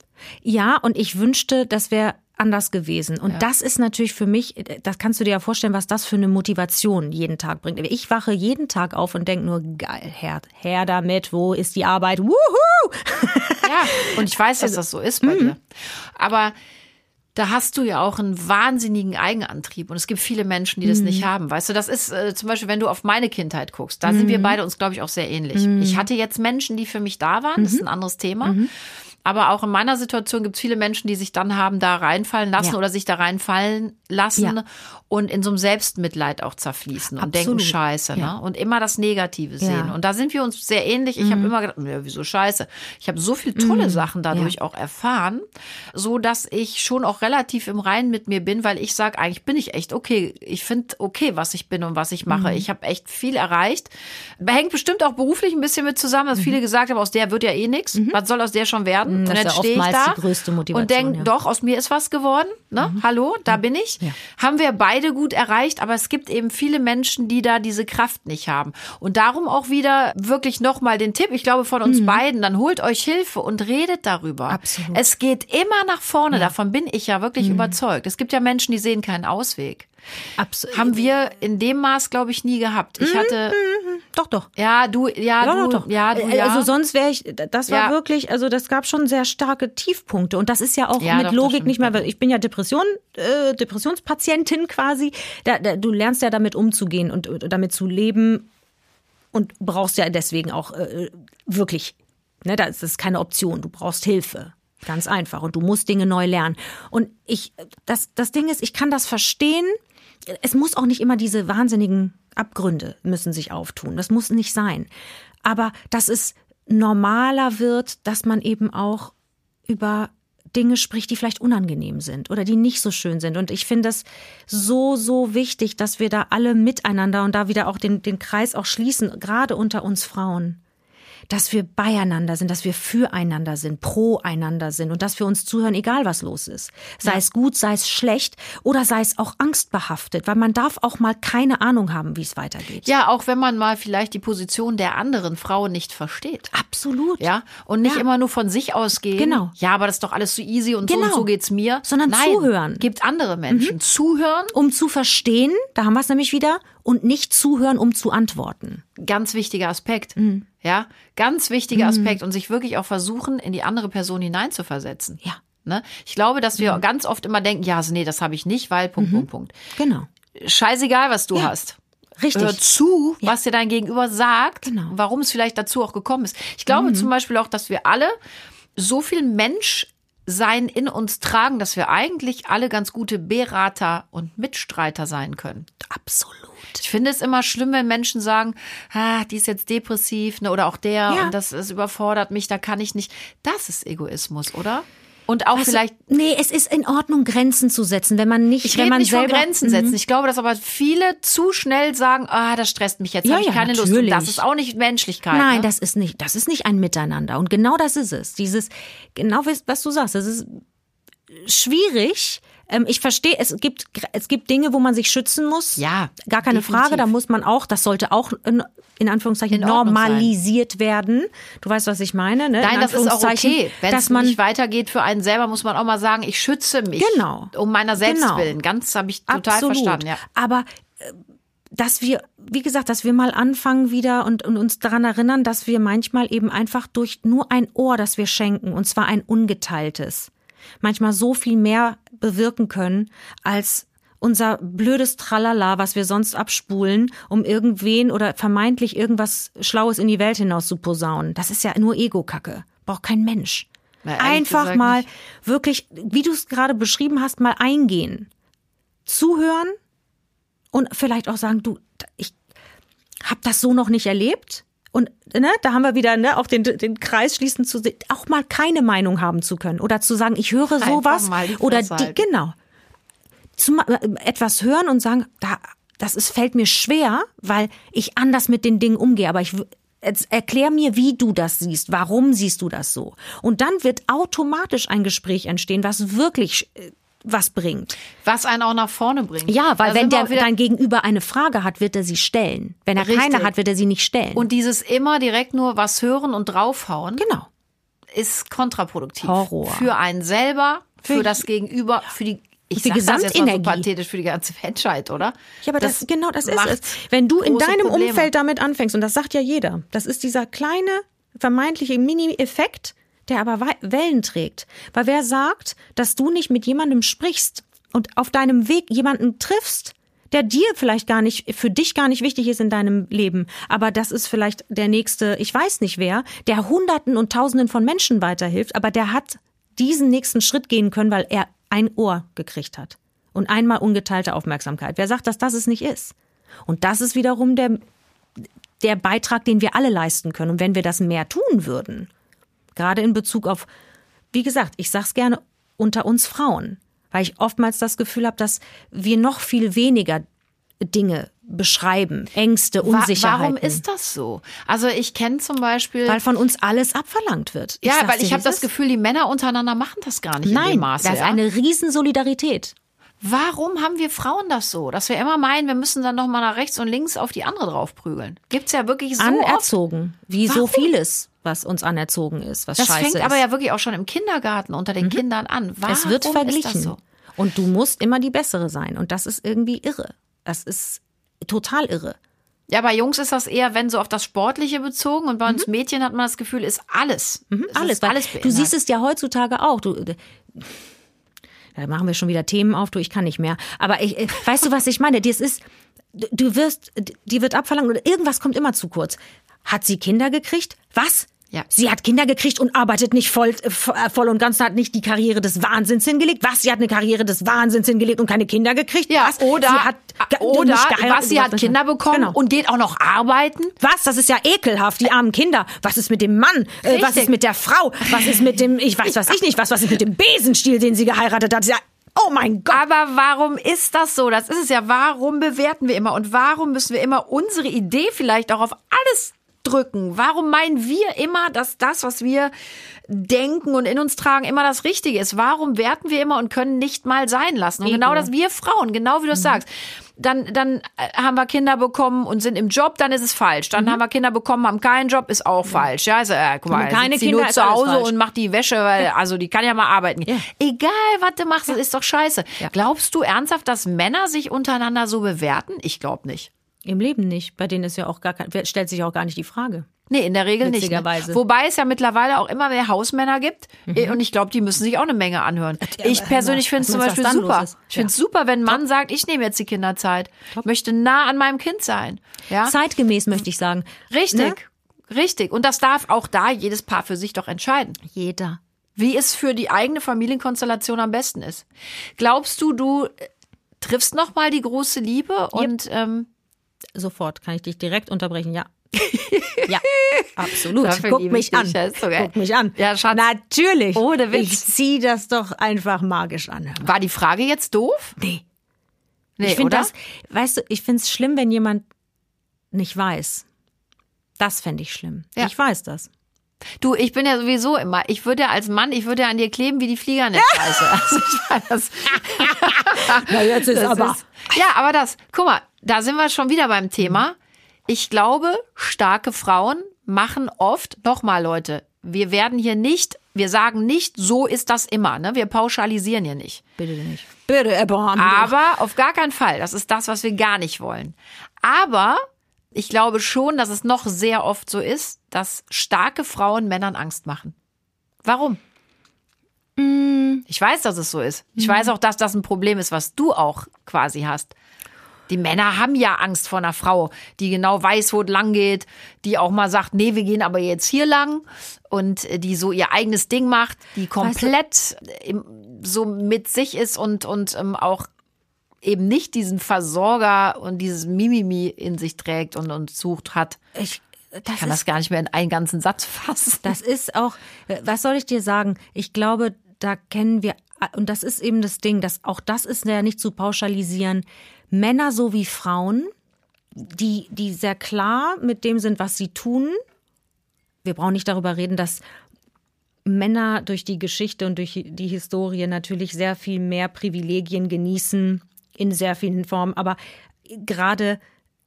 [SPEAKER 2] Ja, und ich wünschte, das wäre anders gewesen. Und das ist natürlich für mich, das kannst du dir ja vorstellen, was das für eine Motivation jeden Tag bringt. Ich wache jeden Tag auf und denke nur, geil, her, her damit, wo ist die Arbeit? Wuhu!
[SPEAKER 1] Ja, und ich weiß, dass das so ist bei
[SPEAKER 2] Mhm.
[SPEAKER 1] dir. Aber da hast du ja auch einen wahnsinnigen Eigenantrieb. Und es gibt viele Menschen, die das nicht
[SPEAKER 2] Mhm.
[SPEAKER 1] haben. Weißt du, das ist äh, zum Beispiel, wenn du auf meine Kindheit guckst, da sind wir beide uns, glaube ich, auch sehr ähnlich.
[SPEAKER 2] Mhm.
[SPEAKER 1] Ich hatte jetzt Menschen, die für mich da waren, das ist ein anderes Thema. Aber auch in meiner Situation gibt es viele Menschen, die sich dann haben da reinfallen lassen
[SPEAKER 2] Ja.
[SPEAKER 1] oder sich da reinfallen lassen
[SPEAKER 2] Ja.
[SPEAKER 1] und in so einem Selbstmitleid auch zerfließen und denken
[SPEAKER 2] Absolut.
[SPEAKER 1] Scheiße,
[SPEAKER 2] Ja.
[SPEAKER 1] ne? Und immer das Negative sehen. Und da sind wir uns sehr ähnlich. Ich habe immer gedacht, ja, wieso Scheiße? Ich habe so viele tolle Sachen dadurch auch erfahren, so dass ich schon auch relativ im Reinen mit mir bin, weil ich sage, eigentlich bin ich echt okay. Ich finde okay, was ich bin und was ich mache. Ich habe echt viel erreicht. Hängt bestimmt auch beruflich ein bisschen mit zusammen, dass viele gesagt haben, aus der wird ja eh nichts. Was soll aus der schon werden?
[SPEAKER 2] Das
[SPEAKER 1] und
[SPEAKER 2] ja
[SPEAKER 1] stehe ich da
[SPEAKER 2] die größte Motivation,
[SPEAKER 1] und denke,
[SPEAKER 2] ja.
[SPEAKER 1] doch, aus mir ist was geworden. Ne? Hallo, da bin ich.
[SPEAKER 2] Ja.
[SPEAKER 1] Haben wir beide gut erreicht, aber es gibt eben viele Menschen, die da diese Kraft nicht haben. Und darum auch wieder wirklich nochmal den Tipp, ich glaube von uns beiden, dann holt euch Hilfe und redet darüber.
[SPEAKER 2] Absolut.
[SPEAKER 1] Es geht immer nach vorne, davon bin ich ja wirklich überzeugt. Es gibt ja Menschen, die sehen keinen Ausweg.
[SPEAKER 2] Absolut.
[SPEAKER 1] Haben wir in dem Maß, glaube ich, nie gehabt. Ich hatte,
[SPEAKER 2] Doch, doch.
[SPEAKER 1] ja, du, ja,
[SPEAKER 2] Ja,
[SPEAKER 1] du,
[SPEAKER 2] doch, doch.
[SPEAKER 1] ja, du,
[SPEAKER 2] Äh,
[SPEAKER 1] ja.
[SPEAKER 2] Also sonst wäre ich, das war
[SPEAKER 1] Ja.
[SPEAKER 2] wirklich, also das gab schon sehr starke Tiefpunkte und das ist ja auch
[SPEAKER 1] Ja,
[SPEAKER 2] mit
[SPEAKER 1] doch,
[SPEAKER 2] Logik nicht mehr, weil ich bin ja Depression, äh, Depressionspatientin quasi. Da, da, du lernst ja damit umzugehen und, und damit zu leben und brauchst ja deswegen auch äh, wirklich, ne, das ist keine Option, du brauchst Hilfe. Ganz einfach. Und du musst Dinge neu lernen. Und ich, das, das Ding ist, ich kann das verstehen. Es muss auch nicht immer diese wahnsinnigen Abgründe müssen sich auftun. Das muss nicht sein. Aber dass es normaler wird, dass man eben auch über Dinge spricht, die vielleicht unangenehm sind oder die nicht so schön sind. Und ich finde das so, so wichtig, dass wir da alle miteinander und da wieder auch den, den Kreis auch schließen, gerade unter uns Frauen dass wir beieinander sind, dass wir füreinander sind, pro einander sind und dass wir uns zuhören, egal was los ist. Sei ja. es gut, sei es schlecht oder sei es auch angstbehaftet, weil man darf auch mal keine Ahnung haben, wie es weitergeht.
[SPEAKER 1] Ja, auch wenn man mal vielleicht die Position der anderen Frau nicht versteht.
[SPEAKER 2] Absolut.
[SPEAKER 1] Ja, und nicht ja. immer nur von sich ausgehen.
[SPEAKER 2] Genau.
[SPEAKER 1] Ja, aber das ist doch alles so easy und genau. so und so geht's mir.
[SPEAKER 2] Sondern Nein, zuhören.
[SPEAKER 1] Gibt andere Menschen. Mhm. Zuhören.
[SPEAKER 2] Um zu verstehen, da haben wir es nämlich wieder, und nicht zuhören, um zu antworten.
[SPEAKER 1] Ganz wichtiger Aspekt. Mhm. Ja, ganz wichtiger mhm. Aspekt und sich wirklich auch versuchen, in die andere Person hineinzuversetzen.
[SPEAKER 2] Ja.
[SPEAKER 1] Ne? Ich glaube, dass wir mhm. ganz oft immer denken, ja, nee, das habe ich nicht, weil Punkt, mhm. Punkt, Punkt.
[SPEAKER 2] Genau.
[SPEAKER 1] Scheißegal, was du ja. hast.
[SPEAKER 2] Richtig.
[SPEAKER 1] Hör zu, ja. was dir dein Gegenüber sagt, genau. warum es vielleicht dazu auch gekommen ist. Ich glaube mhm. zum Beispiel auch, dass wir alle so viel Mensch sein in uns tragen, dass wir eigentlich alle ganz gute Berater und Mitstreiter sein können.
[SPEAKER 2] Absolut.
[SPEAKER 1] Ich finde es immer schlimm, wenn Menschen sagen, ah, die ist jetzt depressiv ne, oder auch der ja. und das, das überfordert mich, da kann ich nicht. Das ist Egoismus, oder? Und auch also, vielleicht.
[SPEAKER 2] Nee, es ist in Ordnung, Grenzen zu setzen, wenn man nicht,
[SPEAKER 1] ich
[SPEAKER 2] wenn man
[SPEAKER 1] nicht
[SPEAKER 2] selber.
[SPEAKER 1] Von Grenzen setzen. Mhm. Ich glaube, dass aber viele zu schnell sagen, ah, das stresst mich jetzt, ja, habe ich ja, keine natürlich. Lust. Und das ist auch nicht Menschlichkeit.
[SPEAKER 2] Nein,
[SPEAKER 1] ne?
[SPEAKER 2] das ist nicht, das ist nicht ein Miteinander. Und genau das ist es. Dieses, genau was du sagst, es ist schwierig, ähm, ich verstehe, es gibt, es gibt Dinge, wo man sich schützen muss.
[SPEAKER 1] Ja.
[SPEAKER 2] Gar keine definitiv. Frage. Da muss man auch, das sollte auch in, in Anführungszeichen in normalisiert sein. werden. Du weißt, was ich meine, ne?
[SPEAKER 1] Nein, das ist auch okay. Wenn es nicht weitergeht für einen selber, muss man auch mal sagen, ich schütze mich.
[SPEAKER 2] Genau.
[SPEAKER 1] Um meiner selbst genau. willen. Ganz habe ich total
[SPEAKER 2] Absolut.
[SPEAKER 1] verstanden, ja.
[SPEAKER 2] Aber, äh, dass wir, wie gesagt, dass wir mal anfangen wieder und, und uns daran erinnern, dass wir manchmal eben einfach durch nur ein Ohr, das wir schenken, und zwar ein ungeteiltes, manchmal so viel mehr bewirken können als unser blödes Tralala, was wir sonst abspulen, um irgendwen oder vermeintlich irgendwas Schlaues in die Welt hinaus zu posaunen. Das ist ja nur Ego-Kacke. Braucht kein Mensch. Einfach mal nicht. wirklich, wie du es gerade beschrieben hast, mal eingehen. Zuhören und vielleicht auch sagen, du, ich hab das so noch nicht erlebt. Und ne, da haben wir wieder ne, auch den, den Kreis schließen zu auch mal keine Meinung haben zu können oder zu sagen, ich höre sowas die oder die, genau. Zum, äh, etwas hören und sagen, da das ist fällt mir schwer, weil ich anders mit den Dingen umgehe, aber ich erklär mir, wie du das siehst, warum siehst du das so? Und dann wird automatisch ein Gespräch entstehen, was wirklich äh, was bringt.
[SPEAKER 1] Was einen auch nach vorne bringt.
[SPEAKER 2] Ja, weil da wenn der dein Gegenüber eine Frage hat, wird er sie stellen. Wenn er Richtig. keine hat, wird er sie nicht stellen.
[SPEAKER 1] Und dieses immer direkt nur was hören und draufhauen.
[SPEAKER 2] Genau.
[SPEAKER 1] Ist kontraproduktiv.
[SPEAKER 2] Horror.
[SPEAKER 1] Für einen selber, für, für das Gegenüber, für die ich
[SPEAKER 2] die Gesamtenergie.
[SPEAKER 1] so pathetisch für die ganze Menschheit, oder?
[SPEAKER 2] Ja, aber das, das genau das ist es. Wenn du in deinem Probleme. Umfeld damit anfängst, und das sagt ja jeder, das ist dieser kleine, vermeintliche Mini-Effekt, der aber Wellen trägt. Weil wer sagt, dass du nicht mit jemandem sprichst und auf deinem Weg jemanden triffst, der dir vielleicht gar nicht, für dich gar nicht wichtig ist in deinem Leben, aber das ist vielleicht der nächste, ich weiß nicht wer, der Hunderten und Tausenden von Menschen weiterhilft, aber der hat diesen nächsten Schritt gehen können, weil er ein Ohr gekriegt hat und einmal ungeteilte Aufmerksamkeit. Wer sagt, dass das es nicht ist? Und das ist wiederum der, der Beitrag, den wir alle leisten können. Und wenn wir das mehr tun würden, Gerade in Bezug auf, wie gesagt, ich sag's gerne unter uns Frauen, weil ich oftmals das Gefühl habe, dass wir noch viel weniger Dinge beschreiben, Ängste, Unsicherheiten.
[SPEAKER 1] Warum ist das so? Also ich kenne zum Beispiel,
[SPEAKER 2] weil von uns alles abverlangt wird.
[SPEAKER 1] Ich ja, weil ich habe das Gefühl, die Männer untereinander machen das gar nicht
[SPEAKER 2] Nein,
[SPEAKER 1] in dem Maße.
[SPEAKER 2] das ist eine Riesensolidarität.
[SPEAKER 1] Warum haben wir Frauen das so, dass wir immer meinen, wir müssen dann noch mal nach rechts und links auf die andere draufprügeln? Gibt's ja wirklich so
[SPEAKER 2] anerzogen,
[SPEAKER 1] oft?
[SPEAKER 2] wie Warum? so vieles, was uns anerzogen ist, was
[SPEAKER 1] das
[SPEAKER 2] scheiße
[SPEAKER 1] fängt
[SPEAKER 2] ist.
[SPEAKER 1] aber ja wirklich auch schon im Kindergarten unter den mhm. Kindern an. Warum
[SPEAKER 2] es wird verglichen
[SPEAKER 1] so?
[SPEAKER 2] und du musst immer die bessere sein und das ist irgendwie irre. Das ist total irre.
[SPEAKER 1] Ja, bei Jungs ist das eher, wenn so auf das Sportliche bezogen und bei uns mhm. Mädchen hat man das Gefühl, ist alles.
[SPEAKER 2] Mhm, alles. Ist alles du siehst es ja heutzutage auch. Du, da machen wir schon wieder Themen auf, du, ich kann nicht mehr. Aber ich, äh, weißt du, was ich meine? Das ist, du wirst, die wird abverlangt oder irgendwas kommt immer zu kurz. Hat sie Kinder gekriegt? Was?
[SPEAKER 1] Ja.
[SPEAKER 2] Sie hat Kinder gekriegt und arbeitet nicht voll, äh, äh, voll und ganz, hat nicht die Karriere des Wahnsinns hingelegt. Was? Sie hat eine Karriere des Wahnsinns hingelegt und keine Kinder gekriegt?
[SPEAKER 1] Ja,
[SPEAKER 2] was?
[SPEAKER 1] oder,
[SPEAKER 2] sie hat
[SPEAKER 1] oder was? Sie hat Kinder bekommen genau. und geht auch noch arbeiten?
[SPEAKER 2] Was? Das ist ja ekelhaft, die armen Kinder. Was ist mit dem Mann? Äh, was ist mit der Frau? Was ist mit dem, ich weiß was ich nicht, was, was ist mit dem Besenstiel, den sie geheiratet hat? Ja, Oh mein Gott.
[SPEAKER 1] Aber warum ist das so? Das ist es ja. Warum bewerten wir immer? Und warum müssen wir immer unsere Idee vielleicht auch auf alles wegdrücken? Warum meinen wir immer, dass das, was wir denken und in uns tragen, immer das Richtige ist? Warum werten wir immer und können nicht mal sein lassen? Und genau das wir Frauen, genau wie du es sagst dann, dann äh, haben wir Kinder bekommen und sind im Job, dann ist es falsch. Dann haben wir Kinder bekommen, haben keinen Job, ist auch falsch. Ja, also, äh, guck mal,
[SPEAKER 2] keine
[SPEAKER 1] sitzt sie
[SPEAKER 2] Kinder,
[SPEAKER 1] nur zu Hause und macht die Wäsche, weil, also die kann ja mal arbeiten. gehen. Egal, was du machst, das ist doch scheiße. Glaubst du ernsthaft, dass Männer sich untereinander so bewerten? Ich glaube nicht.
[SPEAKER 2] Im Leben nicht. Bei denen ist ja auch gar kein, stellt sich auch gar nicht die Frage.
[SPEAKER 1] Nee, in der Regel nicht. Ne? Wobei es ja mittlerweile auch immer mehr Hausmänner gibt.
[SPEAKER 2] Mhm.
[SPEAKER 1] Und ich glaube, die müssen sich auch eine Menge anhören. Ich persönlich finde es zum Beispiel super. Ich finde es super, wenn ein Mann sagt, ich nehme jetzt die Kinderzeit. Möchte nah an meinem Kind sein. Ja?
[SPEAKER 2] Zeitgemäß möchte ich sagen.
[SPEAKER 1] Richtig. Richtig. Und das darf auch da jedes Paar für sich doch entscheiden.
[SPEAKER 2] Jeder.
[SPEAKER 1] Wie es für die eigene Familienkonstellation am besten ist. Glaubst du, du äh, triffst noch mal die große Liebe und ähm,
[SPEAKER 2] Sofort kann ich dich direkt unterbrechen, ja. ja, absolut.
[SPEAKER 1] Dafür
[SPEAKER 2] Guck mich an. Guck mich an.
[SPEAKER 1] Ja, Schatz.
[SPEAKER 2] Natürlich.
[SPEAKER 1] Ohne Witz.
[SPEAKER 2] Ich zieh das doch einfach magisch an.
[SPEAKER 1] war die Frage jetzt doof?
[SPEAKER 2] Nee.
[SPEAKER 1] Nee,
[SPEAKER 2] ich finde das, weißt du, ich finde es schlimm, wenn jemand nicht weiß. Das fände ich schlimm.
[SPEAKER 1] Ja.
[SPEAKER 2] Ich weiß das.
[SPEAKER 1] Du, ich bin ja sowieso immer, ich würde ja als Mann, ich würde ja an dir kleben wie die Flieger an der Scheiße. Also ich meine, das,
[SPEAKER 2] Na, jetzt ist
[SPEAKER 1] das ist, ja, aber das, guck mal, da sind wir schon wieder beim Thema. Ich glaube, starke Frauen machen oft, nochmal Leute, wir werden hier nicht, wir sagen nicht, so ist das immer, ne? Wir pauschalisieren hier nicht.
[SPEAKER 2] Bitte nicht. Bitte, Abraham.
[SPEAKER 1] Aber auf gar keinen Fall. Das ist das, was wir gar nicht wollen. Aber ich glaube schon, dass es noch sehr oft so ist, dass starke Frauen Männern Angst machen. Warum? Ich weiß, dass es so ist. Ich weiß auch, dass das ein Problem ist, was du auch quasi hast. Die Männer haben ja Angst vor einer Frau, die genau weiß, wo es lang geht, die auch mal sagt, nee, wir gehen aber jetzt hier lang und äh, die so ihr eigenes Ding macht, die komplett im- so mit sich ist und, und ähm, auch eben nicht diesen Versorger und dieses Mimimi in sich trägt und, und sucht hat.
[SPEAKER 2] ich, das
[SPEAKER 1] Ich kann
[SPEAKER 2] ist
[SPEAKER 1] das gar nicht mehr in einen ganzen Satz fassen.
[SPEAKER 2] Das ist auch, was soll ich dir sagen? Ich glaube, da kennen wir, und das ist eben das Ding, dass auch das ist ja nicht zu pauschalisieren. Männer sowie Frauen, die, die sehr klar mit dem sind, was sie tun. Wir brauchen nicht darüber reden, dass Männer durch die Geschichte und durch die Historie natürlich sehr viel mehr Privilegien genießen in sehr vielen Formen, aber gerade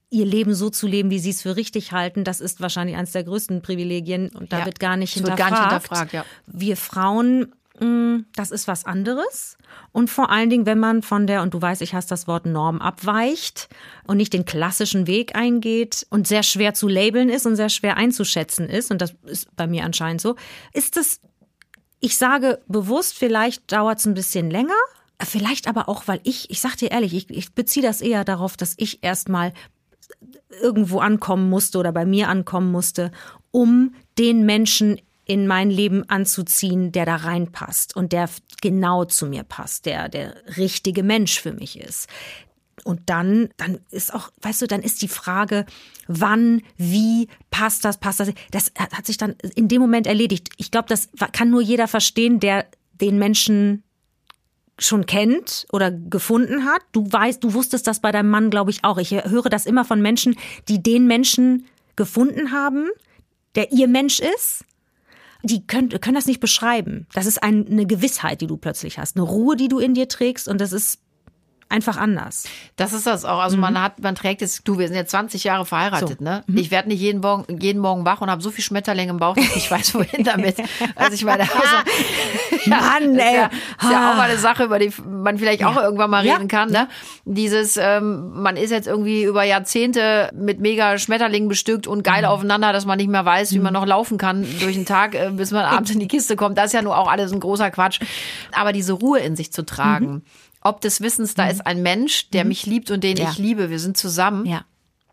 [SPEAKER 2] ihr Leben so zu leben, wie sie es für richtig halten, das ist wahrscheinlich eines der größten Privilegien und da
[SPEAKER 1] Ja,
[SPEAKER 2] wird gar nicht
[SPEAKER 1] es wird
[SPEAKER 2] hinterfragt.
[SPEAKER 1] gar nicht hinterfragt, ja.
[SPEAKER 2] Wir Frauen, mh, das ist was anderes. Und vor allen Dingen, wenn man von der, und du weißt, ich hasse das Wort Norm, abweicht und nicht den klassischen Weg eingeht und sehr schwer zu labeln ist und sehr schwer einzuschätzen ist, und das ist bei mir anscheinend so, ist es, ich sage bewusst, vielleicht dauert es ein bisschen länger. Vielleicht aber auch, weil ich, ich sag dir ehrlich, ich, ich beziehe das eher darauf, dass ich erstmal irgendwo ankommen musste oder bei mir ankommen musste, um den Menschen in mein Leben anzuziehen, der da reinpasst und der genau zu mir passt, der der richtige Mensch für mich ist. Und dann, dann ist auch, weißt du, dann ist die Frage, wann, wie passt das, passt das. Das hat sich dann in dem Moment erledigt. Ich glaube, das kann nur jeder verstehen, der den Menschen schon kennt oder gefunden hat. Du weißt, du wusstest das bei deinem Mann, glaube ich, auch. Ich höre das immer von Menschen, die den Menschen gefunden haben, der ihr Mensch ist. Die können, können das nicht beschreiben. Das ist ein, eine Gewissheit, die du plötzlich hast. Eine Ruhe, die du in dir trägst und das ist einfach anders.
[SPEAKER 1] Das ist das auch. Also man hat, man trägt es, du, wir sind jetzt 20 Jahre verheiratet,
[SPEAKER 2] So.
[SPEAKER 1] ne? Ich werde nicht jeden Morgen, jeden Morgen wach und habe so viel Schmetterlinge im Bauch, dass ich weiß, wohin damit. Also ich meine, also,
[SPEAKER 2] Mann,
[SPEAKER 1] das ist
[SPEAKER 2] ey.
[SPEAKER 1] ja, ist ja auch mal eine Sache, über die man vielleicht auch irgendwann mal
[SPEAKER 2] Ja.
[SPEAKER 1] reden kann, ne? Dieses, ähm, man ist jetzt irgendwie über Jahrzehnte mit mega Schmetterlingen bestückt und geil aufeinander, dass man nicht mehr weiß, wie man noch laufen kann durch den Tag, äh, bis man abends in die Kiste kommt. Das ist ja nur auch alles ein großer Quatsch. Aber diese Ruhe in sich zu tragen. Ob des Wissens, da ist ein Mensch, der mich liebt und den
[SPEAKER 2] Ja.
[SPEAKER 1] ich liebe. Wir sind zusammen.
[SPEAKER 2] Ja.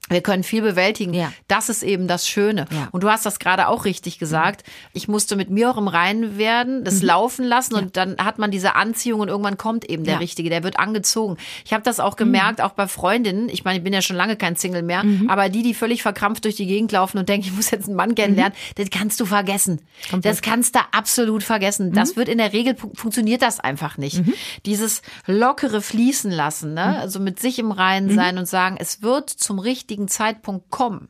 [SPEAKER 1] Wir können viel bewältigen.
[SPEAKER 2] Ja.
[SPEAKER 1] Das ist eben das Schöne.
[SPEAKER 2] Ja.
[SPEAKER 1] Und du hast das gerade auch richtig gesagt. Ich musste mit mir auch im Reinen werden, das laufen lassen und dann hat man diese Anziehung und irgendwann kommt eben der
[SPEAKER 2] Mhm. Ja. Mhm.
[SPEAKER 1] Richtige, der wird angezogen. Ich habe das auch gemerkt, auch bei Freundinnen. Ich meine, ich bin ja schon lange kein Single mehr,
[SPEAKER 2] Mhm.
[SPEAKER 1] aber die, die völlig verkrampft durch die Gegend laufen und denken, ich muss jetzt einen Mann kennenlernen, das kannst du vergessen. Das kannst du absolut vergessen. Das wird in der Regel fu- funktioniert das einfach nicht. Dieses lockere Fließen lassen, ne? also mit sich im Reinen sein und sagen, es wird zum richtigen Zeitpunkt kommen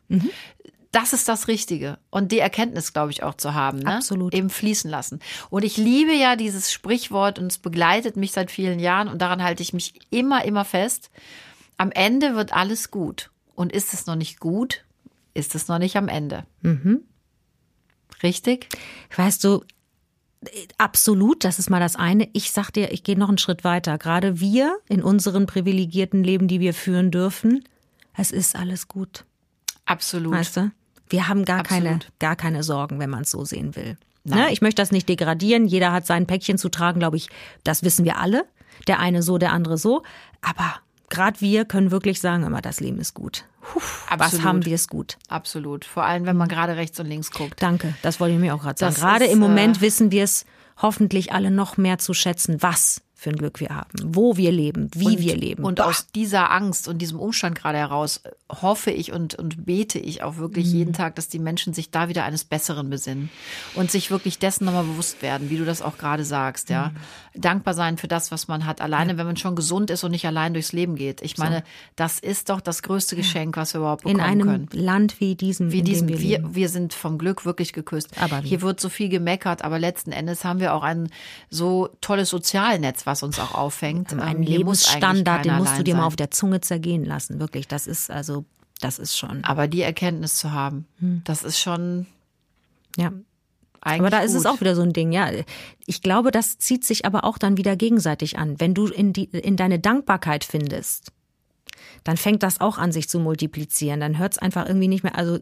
[SPEAKER 1] das ist das Richtige. Und die Erkenntnis, glaube ich, auch zu haben. Ne?
[SPEAKER 2] Absolut.
[SPEAKER 1] Eben fließen lassen. Und ich liebe ja dieses Sprichwort und es begleitet mich seit vielen Jahren und daran halte ich mich immer, immer fest. Am Ende wird alles gut. Und ist es noch nicht gut, ist es noch nicht am Ende.
[SPEAKER 2] Mhm.
[SPEAKER 1] Richtig?
[SPEAKER 2] Weißt du, absolut, das ist mal das eine. Ich sag dir, ich gehe noch einen Schritt weiter. Gerade wir in unseren privilegierten Leben, die wir führen dürfen, es ist alles gut.
[SPEAKER 1] Absolut.
[SPEAKER 2] Weißt du? Wir haben gar keine, gar keine Sorgen, wenn man es so sehen will. Ne? Ich möchte das nicht degradieren. Jeder hat sein Päckchen zu tragen, glaube ich. Das wissen wir alle. Der eine so, der andere so. Aber gerade wir können wirklich sagen, immer das Leben ist gut. Puh, was haben wir es gut.
[SPEAKER 1] Absolut. Vor allem, wenn man gerade rechts und links guckt.
[SPEAKER 2] Danke, das wollte ich mir auch gerade sagen. Gerade im Moment
[SPEAKER 1] äh,
[SPEAKER 2] wissen wir es hoffentlich alle noch mehr zu schätzen, was für ein Glück wir haben, wo wir leben, wie
[SPEAKER 1] und,
[SPEAKER 2] wir leben.
[SPEAKER 1] Und aus dieser Angst und diesem Umstand gerade heraus äh, hoffe ich und, und bete ich auch wirklich
[SPEAKER 2] Mhm.
[SPEAKER 1] jeden Tag, dass die Menschen sich da wieder eines Besseren besinnen und sich wirklich dessen nochmal bewusst werden, wie du das auch gerade sagst, ja.
[SPEAKER 2] Mhm.
[SPEAKER 1] Dankbar sein für das, was man hat, alleine, wenn man schon gesund ist und nicht allein durchs Leben geht. Ich meine, das ist doch das größte Geschenk, was wir überhaupt
[SPEAKER 2] in
[SPEAKER 1] bekommen
[SPEAKER 2] einem
[SPEAKER 1] können.
[SPEAKER 2] Land wie diesem,
[SPEAKER 1] Wie
[SPEAKER 2] in
[SPEAKER 1] diesem,
[SPEAKER 2] wir,
[SPEAKER 1] wir, wir sind vom Glück wirklich geküsst.
[SPEAKER 2] Aber?
[SPEAKER 1] Hier wird so viel gemeckert, aber letzten Endes haben wir auch ein so tolles Sozialnetz, was uns auch auffängt.
[SPEAKER 2] Einen
[SPEAKER 1] Ähm, eigentlich
[SPEAKER 2] Lebensstandard, den musst du dir mal auf der Zunge zergehen lassen. Wirklich, das ist also, das ist schon,
[SPEAKER 1] Aber die Erkenntnis zu haben, das ist schon
[SPEAKER 2] ja.
[SPEAKER 1] eigentlich
[SPEAKER 2] Aber da ist es
[SPEAKER 1] gut.
[SPEAKER 2] auch wieder so ein Ding, ja. Ich glaube, das zieht sich aber auch dann wieder gegenseitig an. Wenn du in, die, in deine Dankbarkeit findest, dann fängt das auch an, sich zu multiplizieren. Dann hört es einfach irgendwie nicht mehr, also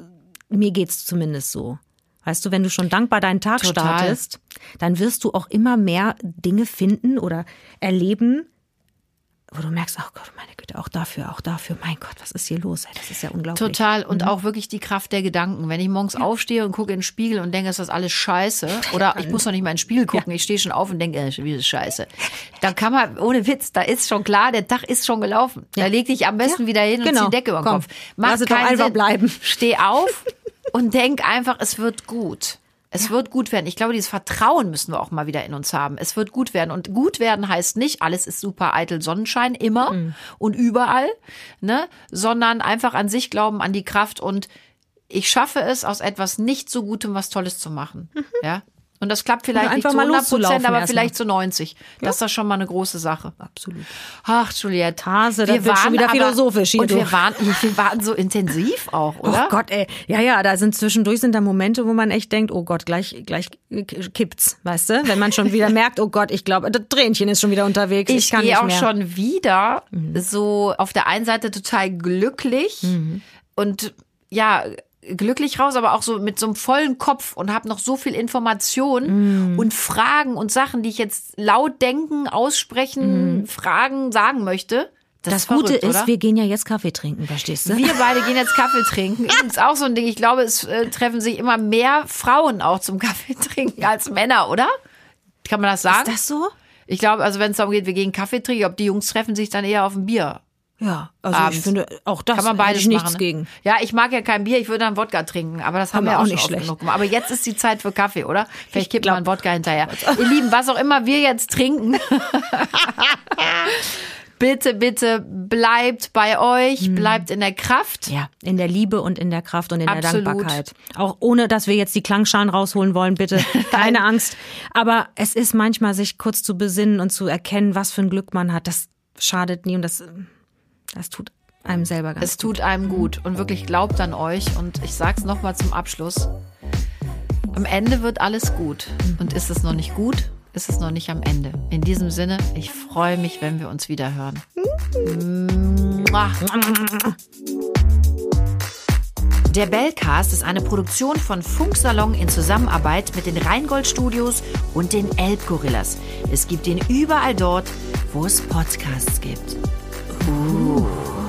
[SPEAKER 2] mir geht's zumindest so. Weißt du, wenn du schon dankbar deinen Tag
[SPEAKER 1] Total.
[SPEAKER 2] startest, dann wirst du auch immer mehr Dinge finden oder erleben, wo du merkst, ach Gott, meine Güte, auch dafür, auch dafür, mein Gott, was ist hier los? Das ist ja unglaublich.
[SPEAKER 1] Total. Und
[SPEAKER 2] Mhm.
[SPEAKER 1] auch wirklich die Kraft der Gedanken. Wenn ich morgens aufstehe und gucke in den Spiegel und denke, ist das alles scheiße. Oder ich muss noch nicht mal in den Spiegel gucken. Ich stehe schon auf und denke, äh, wie ist das scheiße. Dann kann man, ohne Witz, da ist schon klar, der Tag ist schon gelaufen. Da leg dich am besten
[SPEAKER 2] Ja,
[SPEAKER 1] wieder hin und
[SPEAKER 2] genau.
[SPEAKER 1] zieh die Decke über den
[SPEAKER 2] Komm,
[SPEAKER 1] Kopf.
[SPEAKER 2] lass es doch
[SPEAKER 1] keinen
[SPEAKER 2] einfach
[SPEAKER 1] Sinn.
[SPEAKER 2] bleiben.
[SPEAKER 1] Steh auf und denk einfach, es wird gut. Es wird gut werden. Ich glaube, dieses Vertrauen müssen wir auch mal wieder in uns haben. Es wird gut werden. Und gut werden heißt nicht, alles ist super eitel Sonnenschein, immer
[SPEAKER 2] Mhm.
[SPEAKER 1] und überall, ne? Sondern einfach an sich glauben, an die Kraft und ich schaffe es, aus etwas nicht so Gutem was Tolles zu machen. Ja. Und das klappt vielleicht nicht zu
[SPEAKER 2] mal
[SPEAKER 1] 100 Prozent, aber vielleicht
[SPEAKER 2] mal.
[SPEAKER 1] zu 90. Das ist doch schon mal eine große Sache.
[SPEAKER 2] Absolut.
[SPEAKER 1] Ach, Juliette.
[SPEAKER 2] Hase, das
[SPEAKER 1] wir
[SPEAKER 2] wird schon
[SPEAKER 1] waren
[SPEAKER 2] wieder
[SPEAKER 1] aber-
[SPEAKER 2] philosophisch hier,
[SPEAKER 1] Und wir waren, wir waren so intensiv auch, oder?
[SPEAKER 2] Oh Gott, ey. Ja, ja, da sind zwischendurch sind da Momente, wo man echt denkt, oh Gott, gleich, gleich kippt's, weißt du? Wenn man schon wieder merkt, oh Gott, ich glaube, das Tränchen ist schon wieder unterwegs. Ich,
[SPEAKER 1] ich
[SPEAKER 2] kann
[SPEAKER 1] gehe
[SPEAKER 2] nicht
[SPEAKER 1] auch
[SPEAKER 2] mehr.
[SPEAKER 1] schon wieder so auf der einen Seite total glücklich und ja glücklich raus, aber auch so mit so einem vollen Kopf und habe noch so viel Information und Fragen und Sachen, die ich jetzt laut denken, aussprechen, Fragen sagen möchte. Das,
[SPEAKER 2] Das
[SPEAKER 1] ist verrückt,
[SPEAKER 2] Gute ist,
[SPEAKER 1] oder?
[SPEAKER 2] wir gehen ja jetzt Kaffee trinken, verstehst du?
[SPEAKER 1] Wir beide gehen jetzt Kaffee trinken. Übrigens auch so ein Ding. Ich glaube, es äh, treffen sich immer mehr Frauen auch zum Kaffee trinken als Männer, oder? Kann man das sagen?
[SPEAKER 2] ist das so?
[SPEAKER 1] Ich glaube, also wenn es darum geht, wir gehen Kaffee trinken, ob die Jungs treffen sich dann eher auf ein Bier.
[SPEAKER 2] Ja, also
[SPEAKER 1] Abends.
[SPEAKER 2] ich finde, auch das
[SPEAKER 1] Kann man beides
[SPEAKER 2] ich nichts
[SPEAKER 1] machen. Ne?
[SPEAKER 2] gegen.
[SPEAKER 1] Ja, ich mag ja kein Bier, ich würde dann Wodka trinken, aber das haben
[SPEAKER 2] Aber
[SPEAKER 1] wir
[SPEAKER 2] auch
[SPEAKER 1] auch,
[SPEAKER 2] nicht schlecht.
[SPEAKER 1] genug gemacht. Aber jetzt ist die Zeit für Kaffee, oder? Vielleicht kippt man Wodka hinterher. Ihr Lieben, was auch immer wir jetzt trinken. bitte, bitte bleibt bei euch, bleibt in der Kraft.
[SPEAKER 2] Ja, in der Liebe und in der Kraft und in der
[SPEAKER 1] Absolut.
[SPEAKER 2] Dankbarkeit. Auch ohne, dass wir jetzt die Klangschalen rausholen wollen, bitte. Keine Angst. Aber es ist manchmal, sich kurz zu besinnen und zu erkennen, was für ein Glück man hat. Das schadet nie und das, das tut einem selber ganz
[SPEAKER 1] Es tut einem gut und wirklich glaubt an euch. Und ich sag's nochmal zum Abschluss. Am Ende wird alles gut. Und ist es noch nicht gut, ist es noch nicht am Ende. In diesem Sinne, ich freue mich, wenn wir uns wieder hören. Der Bellcast ist eine Produktion von Funksalon in Zusammenarbeit mit den Rheingold Studios und den Elbgorillas. Es gibt ihn überall dort, wo es Podcasts gibt. Ooh.